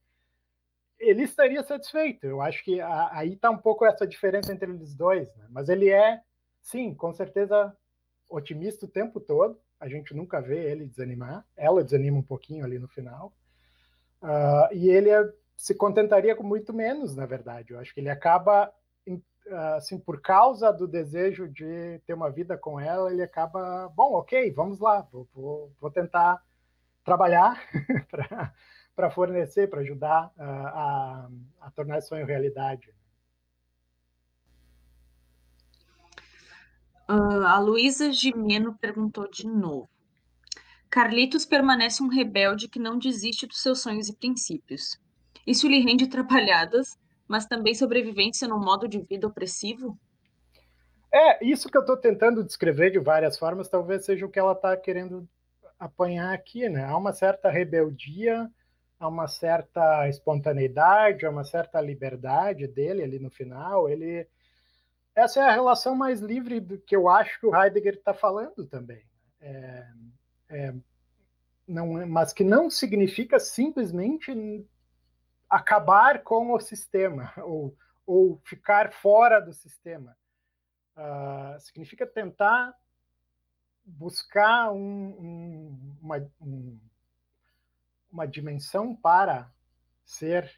ele estaria satisfeito. Eu acho que a, aí está um pouco essa diferença entre eles dois, né? mas ele é, sim, com certeza otimista o tempo todo. A gente nunca vê ele desanimar. Ela desanima um pouquinho ali no final. Uh, e ele é, se contentaria com muito menos, na verdade. Eu acho que ele acaba assim, por causa do desejo de ter uma vida com ela, ele acaba, bom, ok, vamos lá, vou, vou, vou tentar trabalhar para fornecer, para ajudar uh, a, a tornar esse sonho realidade. Uh, a Luísa Gimeno perguntou de novo. Carlitos permanece um rebelde que não desiste dos seus sonhos e princípios. Isso lhe rende atrapalhadas, mas também sobrevivência num modo de vida opressivo? É, isso que eu estou tentando descrever de várias formas, talvez seja o que ela está querendo apanhar aqui, né? Há uma certa rebeldia, há uma certa espontaneidade, há uma certa liberdade dele ali no final. Ele, essa é a relação mais livre do que eu acho que o Heidegger está falando também. É, é, não, é, mas que não significa simplesmente acabar com o sistema ou, ou ficar fora do sistema. Uh, significa tentar buscar um, um, uma, um, uma dimensão para ser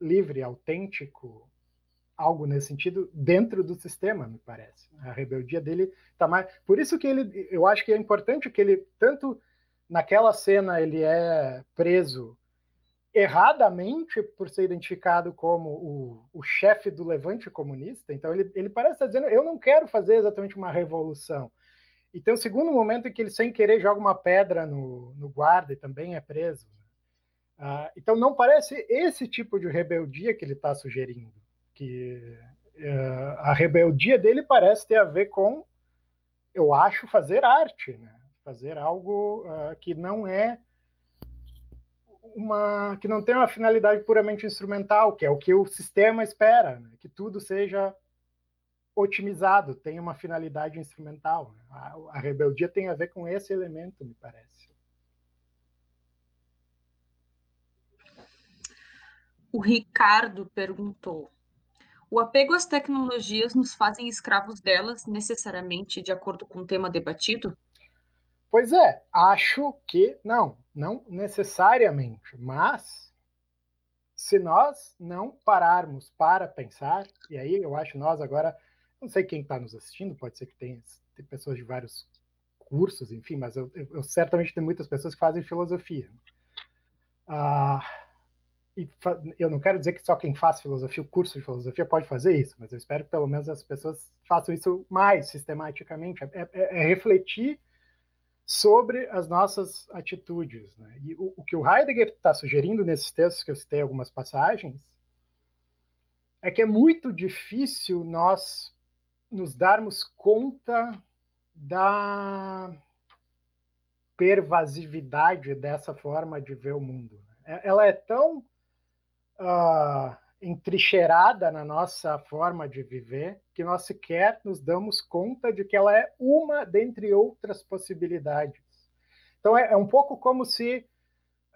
livre, autêntico, algo nesse sentido dentro do sistema, me parece. A rebeldia dele está mais. Por isso que ele, eu acho que é importante que ele tanto naquela cena ele é preso erradamente por ser identificado como o, o chefe do levante comunista. Então ele, ele parece estar dizendo: eu não quero fazer exatamente uma revolução. E tem um segundo momento em que ele, sem querer, joga uma pedra no, no guarda e também é preso. Uh, então não parece esse tipo de rebeldia que ele está sugerindo. Que uh, a rebeldia dele parece ter a ver com, eu acho, fazer arte, né? fazer algo uh, que não é uma que não tem uma finalidade puramente instrumental, que é o que o sistema espera, né? que tudo seja otimizado, tenha uma finalidade instrumental. Né? A, a, rebeldia tem a ver com esse elemento, me parece. O Ricardo perguntou: o apego às tecnologias nos fazem escravos delas, necessariamente de acordo com o tema debatido? Pois é, acho que não, não necessariamente, mas se nós não pararmos para pensar, e aí eu acho nós agora, não sei quem está nos assistindo, pode ser que tenha, tem pessoas de vários cursos, enfim, mas eu, eu, eu certamente tenho muitas pessoas que fazem filosofia. Ah, e eu não quero dizer que só quem faz filosofia, o curso de filosofia pode fazer isso, mas eu espero que pelo menos as pessoas façam isso mais sistematicamente, é, é, é refletir sobre as nossas atitudes. Né? E o, o, que o Heidegger está sugerindo nesses textos, que eu citei algumas passagens, é que é muito difícil nós nos darmos conta da pervasividade dessa forma de ver o mundo. Né? Ela é tão uh, entrincheirada na nossa forma de viver que nós sequer nos damos conta de que ela é uma dentre outras possibilidades. Então é, é um pouco como se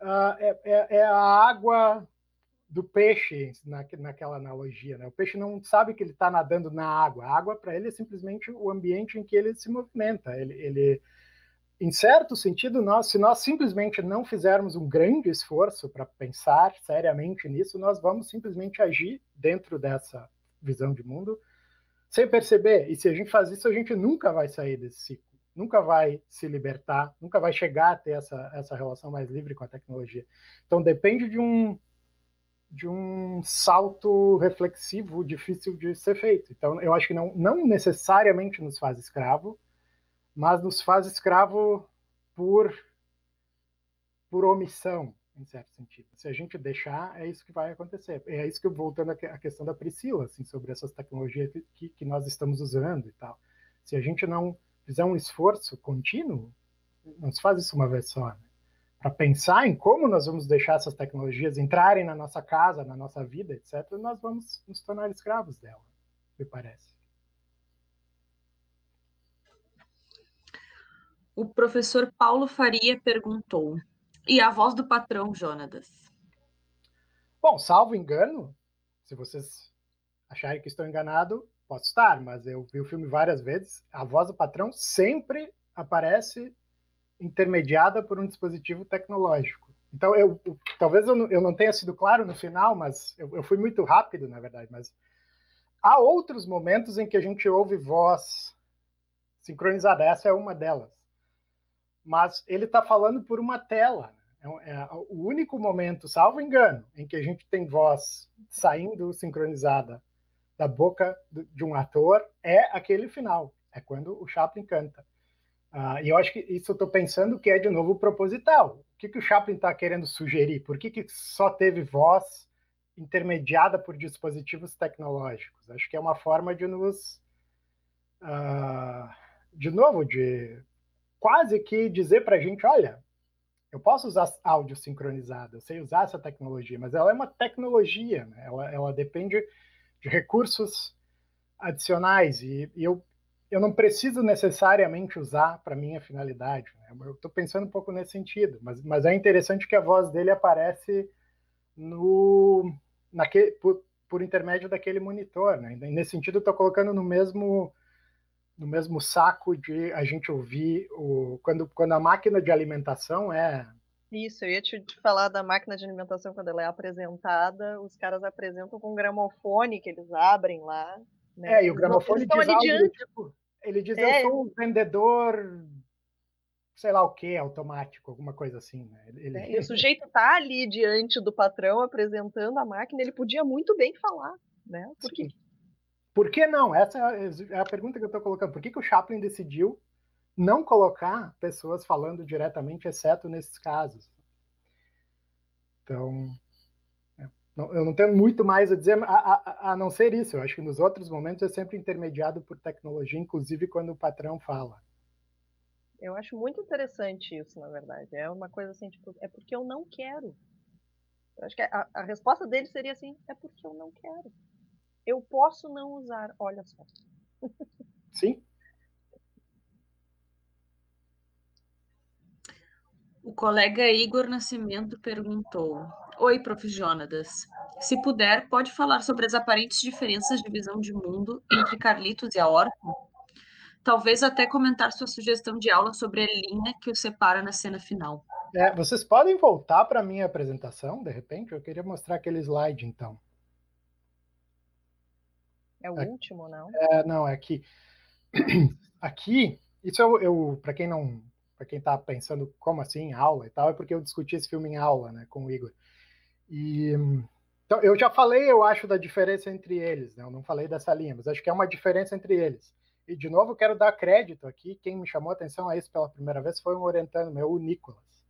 uh, é, é, a água do peixe na, naquela analogia. Né? O peixe não sabe que ele está nadando na água. A água para ele é simplesmente o ambiente em que ele se movimenta. Ele, ele em certo sentido, nós, se nós simplesmente não fizermos um grande esforço para pensar seriamente nisso, nós vamos simplesmente agir dentro dessa visão de mundo sem perceber. E se a gente faz isso, a gente nunca vai sair desse ciclo, nunca vai se libertar, nunca vai chegar a ter essa, essa relação mais livre com a tecnologia. Então depende de um de um salto reflexivo difícil de ser feito. Então eu acho que não, não necessariamente nos faz escravo, mas nos faz escravo por, por omissão, em certo sentido. Se a gente deixar, é isso que vai acontecer. É isso que eu voltando à questão da Priscila, assim, sobre essas tecnologias que, que nós estamos usando e tal. Se a gente não fizer um esforço contínuo, não se faz isso uma vez só, né? para pensar em como nós vamos deixar essas tecnologias entrarem na nossa casa, na nossa vida, etc., nós vamos nos tornar escravos dela, me parece. O professor Paulo Faria perguntou: E a voz do patrão, Jonatas? Bom, salvo engano, se vocês acharem que estou enganado, posso estar, mas eu vi o filme várias vezes. A voz do patrão sempre aparece intermediada por um dispositivo tecnológico. Então, eu talvez eu não, eu não, tenha sido claro no final, mas eu, eu fui muito rápido, na verdade. Mas há outros momentos em que a gente ouve voz sincronizada. Essa é uma delas mas ele está falando por uma tela. É, é o único momento, salvo engano, em que a gente tem voz saindo sincronizada da boca de um ator é aquele final, é quando o Chaplin canta. Uh, e eu acho que isso eu estou pensando que é de novo proposital. O que, que o Chaplin está querendo sugerir? Por que, que só teve voz intermediada por dispositivos tecnológicos? Acho que é uma forma de nos, uh, de novo, de quase que dizer para a gente, olha, eu posso usar áudio sincronizado, eu sei usar essa tecnologia, mas ela é uma tecnologia, né? ela, ela depende de recursos adicionais e, e eu, eu não preciso necessariamente usar para minha finalidade. Né? Eu estou pensando um pouco nesse sentido, mas, mas é interessante que a voz dele aparece no, naquele, por, por intermédio daquele monitor. Né? Nesse sentido, estou colocando no mesmo no mesmo saco de a gente ouvir o quando, quando a máquina de alimentação é isso, eu ia te falar da máquina de alimentação quando ela é apresentada, os caras apresentam com um gramofone que eles abrem lá. Né? É, e o gramofone diz algo do tipo, ele diz, é. eu sou um vendedor, sei lá o que, automático, alguma coisa assim. Né? Ele... É, o sujeito tá ali diante do patrão apresentando a máquina, ele podia muito bem falar, né? Porque... Por que não? Essa é a pergunta que eu estou colocando. Por que, que o Chaplin decidiu não colocar pessoas falando diretamente, exceto nesses casos. Então, é, eu não tenho muito mais a dizer, a, a, a, não ser isso. Eu acho que nos outros momentos é sempre intermediado por tecnologia, inclusive quando o patrão fala. Eu acho muito interessante isso, na verdade. É uma coisa assim, tipo, é porque eu não quero. Eu acho que a, a resposta dele seria assim, é porque eu não quero. Eu posso não usar, olha só. Sim, O colega Igor Nascimento perguntou: Oi, Prof. Jonadas. Se puder, pode falar sobre as aparentes diferenças de visão de mundo entre Carlitos e a Orton? Talvez até comentar sua sugestão de aula sobre a linha que o separa na cena final. É, vocês podem voltar para a minha apresentação, de repente? Eu queria mostrar aquele slide, então. É o último, não? É, não, é aqui. Aqui, isso eu, eu para quem não para quem está pensando como assim aula e tal, é porque eu discuti esse filme em aula, né, com o Igor. E então eu já falei, eu acho, da diferença entre eles, né? Eu não falei dessa linha, mas acho que é uma diferença entre eles. E de novo, quero dar crédito aqui. Quem me chamou a atenção a isso pela primeira vez foi um orientando meu, o Nicolas.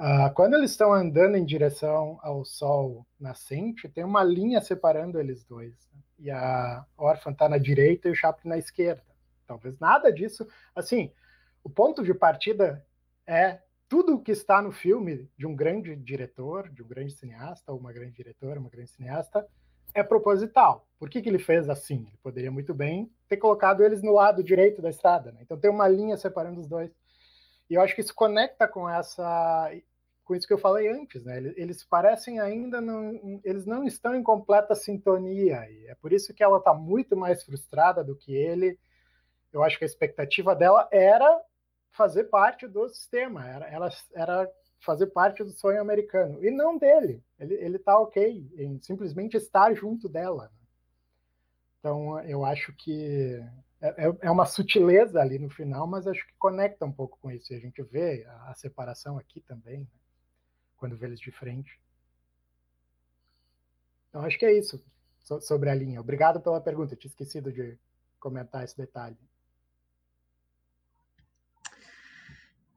Uh, quando eles estão andando em direção ao sol nascente, tem uma linha separando eles dois. Né? E a órfã está na direita e o Chaplin na esquerda. Talvez nada disso. Assim, o ponto de partida é tudo o que está no filme de um grande diretor, de um grande cineasta, ou uma grande diretora, uma grande cineasta, é proposital. Por que, que ele fez assim? Ele poderia muito bem ter colocado eles no lado direito da estrada. Né? Então tem uma linha separando os dois. E eu acho que isso conecta com essa, com isso que eu falei antes, né? Eles, parecem ainda não, eles não estão em completa sintonia. E é por isso que ela está muito mais frustrada do que ele. Eu acho que a expectativa dela era fazer parte do sistema, era, ela, era fazer parte do sonho americano, e não dele. Ele, ele tá ok em simplesmente estar junto dela. Né? Então, eu acho que é, é, é uma sutileza ali no final, mas acho que conecta um pouco com isso. E a gente vê a, a separação aqui também, né? Quando vê eles de frente. Então, acho que é isso sobre a linha. Obrigado pela pergunta, tinha esquecido de comentar esse detalhe.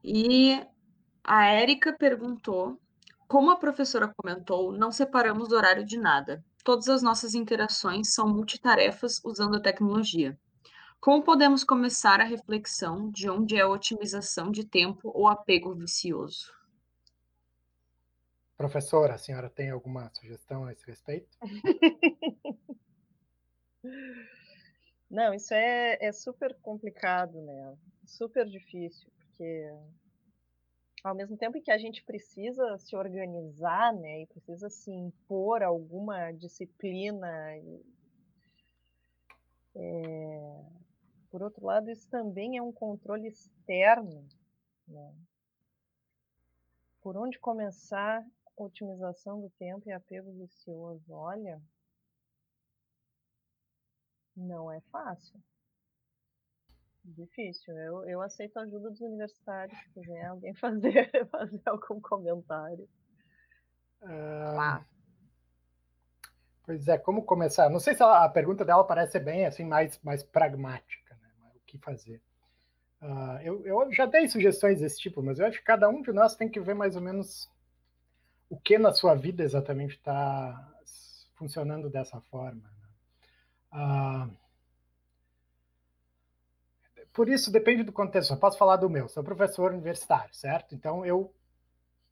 E a Érica perguntou: como a professora comentou, não separamos o horário de nada. Todas as nossas interações são multitarefas usando a tecnologia. Como podemos começar a reflexão de onde é a otimização de tempo ou apego vicioso? Professora, a senhora tem alguma sugestão a esse respeito? Não, isso é, é super complicado, né? Super difícil porque ao mesmo tempo que a gente precisa se organizar, né, e precisa se impor alguma disciplina, é, por outro lado, isso também é um controle externo, né? Por onde começar otimização do tempo e apego vicioso? Olha, não é fácil. Difícil. Eu, eu aceito a ajuda dos universitários, se quiser alguém fazer, fazer algum comentário. Ah, pois é, como começar? Não sei se ela, a pergunta dela parece bem assim mais, mais pragmática, né? o que fazer. Uh, eu, eu já dei sugestões desse tipo, mas eu acho que cada um de nós tem que ver mais ou menos o que na sua vida exatamente está funcionando dessa forma. Né? Uh, por isso depende do contexto. Eu posso falar do meu. Sou professor universitário, certo? Então eu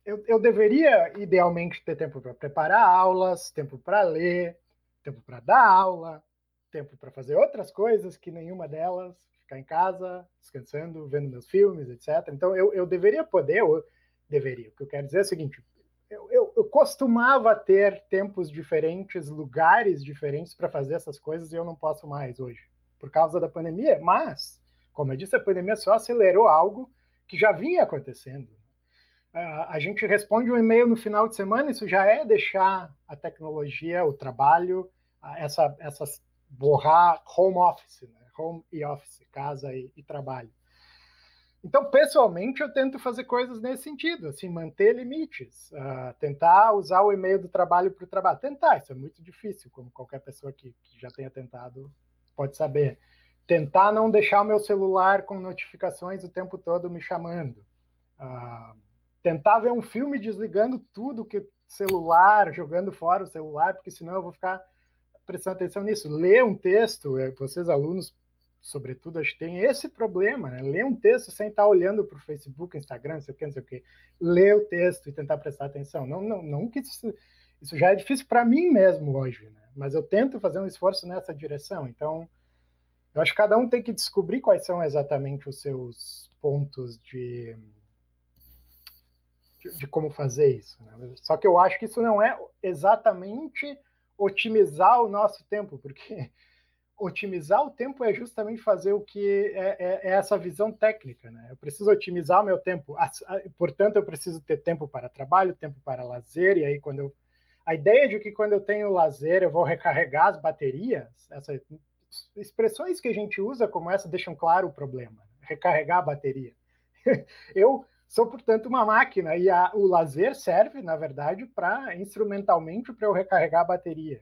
eu, eu deveria idealmente ter tempo para preparar aulas, tempo para ler, tempo para dar aula, tempo para fazer outras coisas que nenhuma delas, ficar em casa, descansando, vendo meus filmes, etc. Então eu, eu deveria poder, eu deveria. O que eu quero dizer é o seguinte: eu, eu, eu costumava ter tempos diferentes, lugares diferentes para fazer essas coisas e eu não posso mais hoje, por causa da pandemia. Mas, como eu disse, a pandemia só acelerou algo que já vinha acontecendo a gente responde um e-mail no final de semana, isso já é deixar a tecnologia, o trabalho, essa, essas borrar home office, né? home e office, casa e, e, trabalho. Então, pessoalmente, eu tento fazer coisas nesse sentido, assim, manter limites, uh, tentar usar o e-mail do trabalho para o trabalho. Tentar, isso é muito difícil, como qualquer pessoa que, que já tenha tentado pode saber. Tentar não deixar o meu celular com notificações o tempo todo me chamando. Uh, tentar ver um filme desligando tudo que celular, jogando fora o celular, porque senão eu vou ficar prestando atenção nisso. Ler um texto, é, vocês alunos, sobretudo, acho que tem esse problema, né? Ler um texto sem estar olhando para o Facebook, Instagram, não sei o que, não sei o que. Ler o texto e tentar prestar atenção. Não, não, não que isso, isso já é difícil para mim mesmo hoje, né? Mas eu tento fazer um esforço nessa direção. Então, eu acho que cada um tem que descobrir quais são exatamente os seus pontos de de, como fazer isso. Né? Só que eu acho que isso não é exatamente otimizar o nosso tempo, porque otimizar o tempo é justamente fazer o que é, é, é essa visão técnica. Né? Eu preciso otimizar o meu tempo, portanto, eu preciso ter tempo para trabalho, tempo para lazer, e aí quando eu. A ideia de que quando eu tenho lazer eu vou recarregar as baterias, essas expressões que a gente usa como essa deixam claro o problema. Né? Recarregar a bateria. eu Sou, portanto, uma máquina e a, o lazer serve, na verdade, para instrumentalmente para eu recarregar a bateria.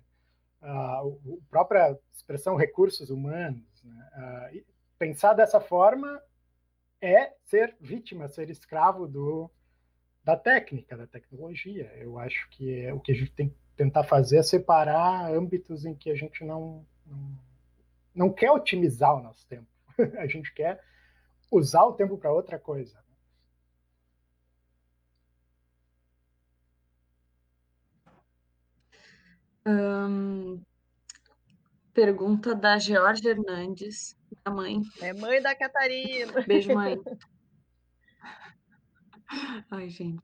A própria expressão recursos humanos. Né? Pensar dessa forma é ser vítima, ser escravo do, da técnica, da tecnologia. Eu acho que é, o que a gente tem que tentar fazer é separar âmbitos em que a gente não, não, não quer otimizar o nosso tempo. a gente quer usar o tempo para outra coisa. Pergunta da Georgia Hernandes, da mãe. É mãe da Catarina. Beijo, mãe. Ai, gente.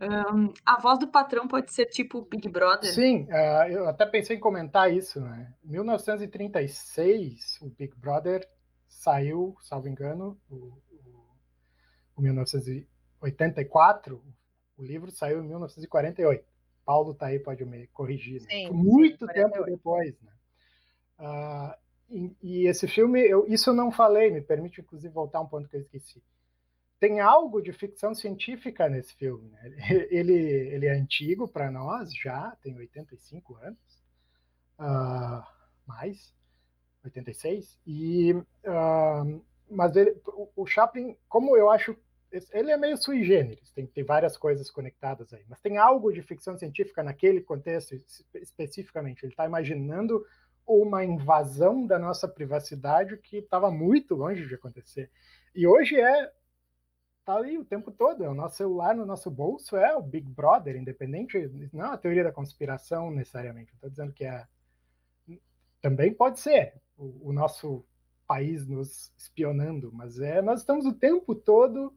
Um, a voz do patrão pode ser tipo Big Brother? Sim, uh, eu até pensei em comentar isso. Né? Em 1936, o Big Brother saiu, salvo engano, o, o, o 1984, o livro saiu em 1948. Paulo está aí, pode me corrigir. Né? Sim, muito sim, tempo depois. Né? Uh, e, e, esse filme, eu, isso eu não falei, me permite inclusive voltar um ponto que eu esqueci. Tem algo de ficção científica nesse filme. Né? Ele, ele é antigo para nós já, tem 85 anos, uh, mais, 86. E, uh, mas ele, o, o Chaplin, como eu acho ele é meio sui generis, tem, tem várias coisas conectadas aí, mas tem algo de ficção científica naquele contexto especificamente. Ele está imaginando uma invasão da nossa privacidade que estava muito longe de acontecer. E hoje é tá ali o tempo todo, é o nosso celular no nosso bolso é o Big Brother, independente, não é a teoria da conspiração necessariamente. Estou dizendo que é também pode ser o, o nosso país nos espionando, mas é nós estamos o tempo todo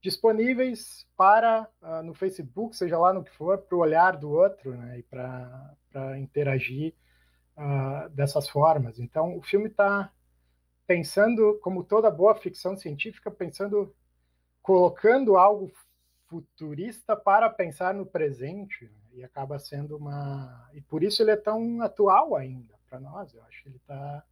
disponíveis para uh, no Facebook, seja lá no que for, para o olhar do outro, né, e para interagir uh, dessas formas. Então, o filme está pensando, como toda boa ficção científica, pensando, colocando algo futurista para pensar no presente, né, e acaba sendo uma. E por isso ele é tão atual ainda para nós. Eu acho que ele está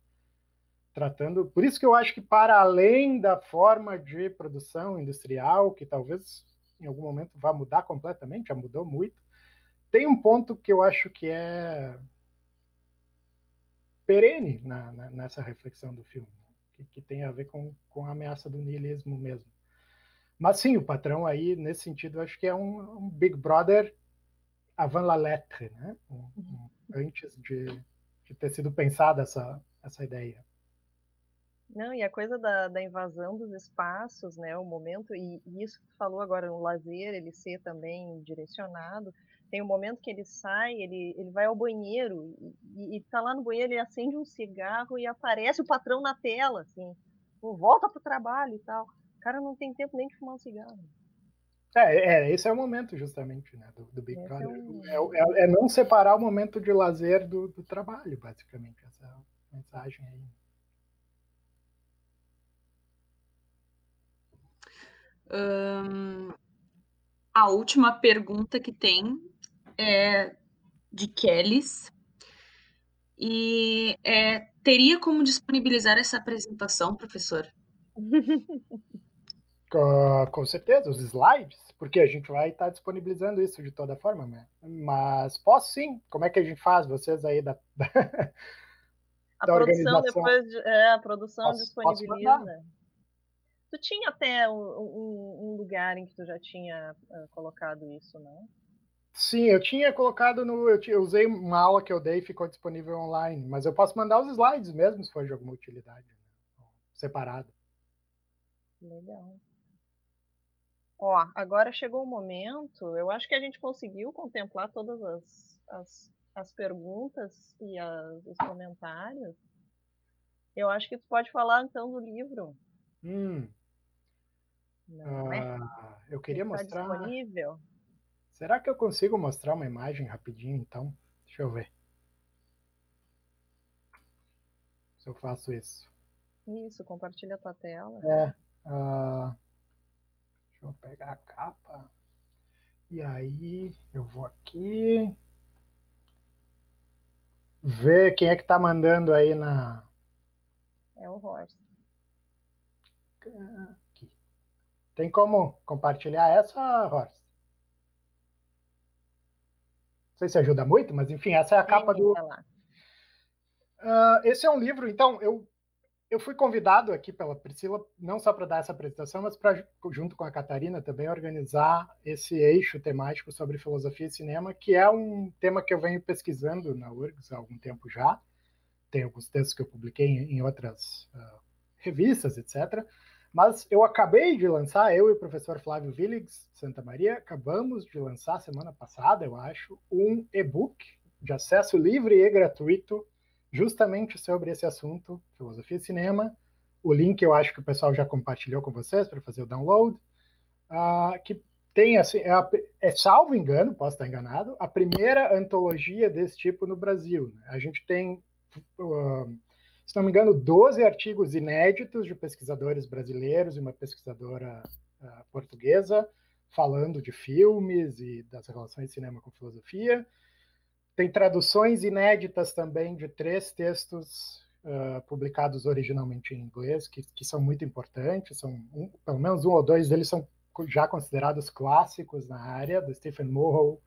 tratando. Por isso que eu acho que para além da forma de produção industrial, que talvez em algum momento vá mudar completamente, já mudou muito, tem um ponto que eu acho que é perene na, na, nessa reflexão do filme, que, que, tem a ver com, com a ameaça do niilismo mesmo. Mas sim, o patrão aí, nesse sentido, acho que é um, um Big Brother avant la lettre, né? Um, um, antes de, de, ter sido pensada essa, essa ideia. Não, e a coisa da, da invasão dos espaços, né? O momento, e, e isso que tu falou agora no lazer, ele ser também direcionado, tem um momento que ele sai, ele, ele vai ao banheiro e, e tá lá no banheiro, ele acende um cigarro e aparece o patrão na tela, assim, volta pro trabalho e tal. O cara não tem tempo nem de fumar um cigarro. É, é esse é o momento justamente, né, do, do Big Brother. É, um... é, é, é, não separar o momento de lazer do, do trabalho, basicamente, essa mensagem aí. Um, a última pergunta que tem é de Kellys. E é, teria como disponibilizar essa apresentação, professor? com, com certeza, os slides, porque a gente vai estar disponibilizando isso de toda forma, né? Mas posso sim. Como é que a gente faz? Vocês aí da, da, a produção depois de, é, a produção posso, disponibiliza. Posso tu tinha até um, um, um, lugar em que tu já tinha uh, colocado isso, não? Sim, eu tinha colocado no. Eu, eu, usei uma aula que eu dei e ficou disponível online, mas eu posso mandar os slides mesmo se for de alguma utilidade. Né? Separado. Legal. Ó, agora chegou o momento. Eu acho que a gente conseguiu contemplar todas as, as, as perguntas e as, os comentários. Eu acho que tu pode falar então do livro. Hum. Não, é? ah, é? Eu queria Está mostrar. disponível. Será que eu consigo mostrar uma imagem rapidinho, então? Deixa eu ver. Se eu faço isso. Isso, compartilha a tua tela. É. Uh, deixa eu pegar a capa. E aí, eu vou aqui. Ver quem é que tá mandando aí na. É o Horst. Tem como compartilhar essa, Horst? Não sei se ajuda muito, mas enfim, essa é a capa do. Uh, esse é um livro, então, eu, eu fui convidado aqui pela Priscila, não só para dar essa apresentação, mas para, junto com a Catarina, também organizar esse eixo temático sobre filosofia e cinema, que é um tema que eu venho pesquisando na URGS há algum tempo já. Tem alguns textos que eu publiquei em, outras uh, revistas, etc. Mas eu acabei de lançar, eu e o professor Flávio Willigs, Santa Maria, acabamos de lançar semana passada, eu acho, um e-book de acesso livre e gratuito justamente sobre esse assunto, filosofia e cinema. O link eu acho que o pessoal já compartilhou com vocês para fazer o download, uh, que tem assim, é, a, é, salvo engano, posso estar enganado, a primeira antologia desse tipo no Brasil. Né? A gente tem uh, se não me engano, 12 artigos inéditos de pesquisadores brasileiros e uma pesquisadora uh, portuguesa falando de filmes e das relações de cinema com filosofia. Tem traduções inéditas também de três textos uh, publicados originalmente em inglês, que, que são muito importantes. São um, pelo menos um ou dois deles são já considerados clássicos na área, do Stephen Morrow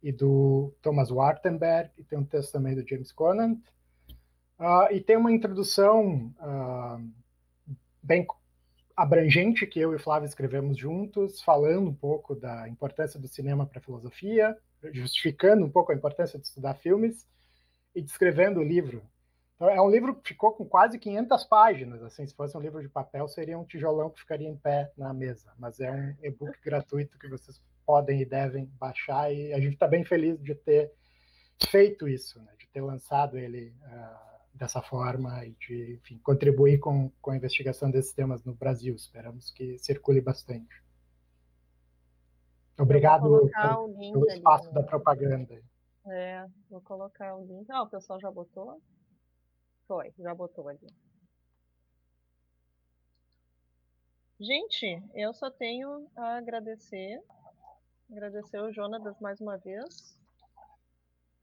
e do Thomas Wartenberg, e tem um texto também do James Conant. Uh, e tem uma introdução uh, bem abrangente que eu e Flávio escrevemos juntos, falando um pouco da importância do cinema para a filosofia, justificando um pouco a importância de estudar filmes e descrevendo o livro. Então, é um livro que ficou com quase 500 páginas. Assim, se fosse um livro de papel, seria um tijolão que ficaria em pé na mesa. Mas é um e-book gratuito que vocês podem e devem baixar. E a gente está bem feliz de ter feito isso, né? de ter lançado ele. Uh, dessa forma e de enfim, contribuir com, com a investigação desses temas no Brasil. Esperamos que circule bastante. Obrigado pelo, pelo espaço ali, da propaganda. É, vou colocar o link. Ah, o pessoal já botou? Foi, já botou ali. Gente, eu só tenho a agradecer. Agradecer o Jonas mais uma vez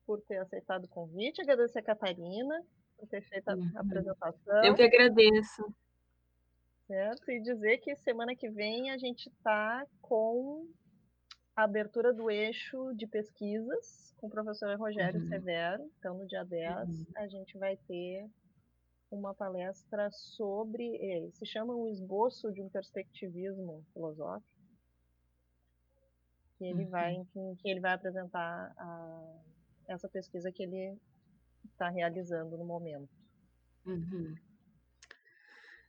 por ter aceitado o convite, agradecer a Catarina por ter feito a Uhum. apresentação. Eu que agradeço. Certo? E dizer que semana que vem a gente está com a abertura do eixo de pesquisas com o professor Rogério Uhum. Severo. Então, no dia 10, Uhum. a gente vai ter uma palestra sobre, eh, se chama o esboço de um perspectivismo filosófico, que ele vai, Uhum. em que ele vai apresentar a- essa pesquisa que ele está realizando no momento. Uhum.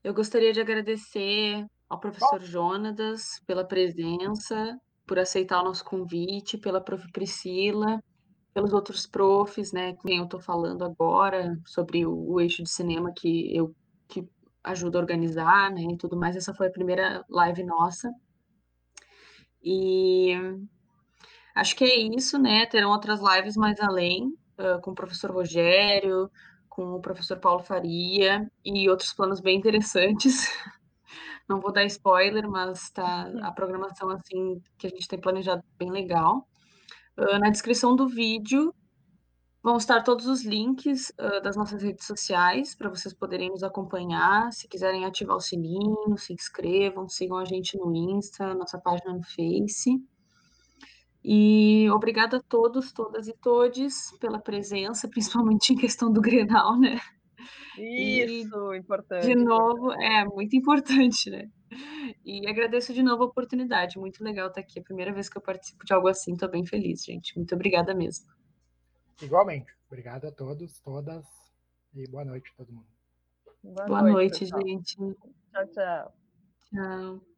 Eu gostaria de agradecer ao professor Jonatas pela presença, por aceitar o nosso convite, pela prof. Priscila, pelos outros profs, né, com quem eu estou falando agora, sobre o, o eixo de cinema que eu que ajudo a organizar, né, e tudo mais. Essa foi a primeira live nossa. E acho que é isso, né? Terão outras lives mais além, uh, com o professor Rogério, com o professor Paulo Faria e outros planos bem interessantes. Não vou dar spoiler, mas tá a programação assim que a gente tem planejado bem legal. Uh, na descrição do vídeo vão estar todos os links uh, das nossas redes sociais para vocês poderem nos acompanhar. Se quiserem ativar o sininho, se inscrevam, sigam a gente no Insta, nossa página no Face. E obrigada a todos, todas e todes pela presença, principalmente em questão do Grenal, né? Isso, e, importante. De novo, é muito importante, né? E agradeço de novo a oportunidade, muito legal estar aqui. É a primeira vez que eu participo de algo assim, estou bem feliz, gente. Muito obrigada mesmo. Igualmente. Obrigado a todos, todas, e boa noite a todo mundo. Boa, boa noite, noite gente. Tchau, tchau. Tchau.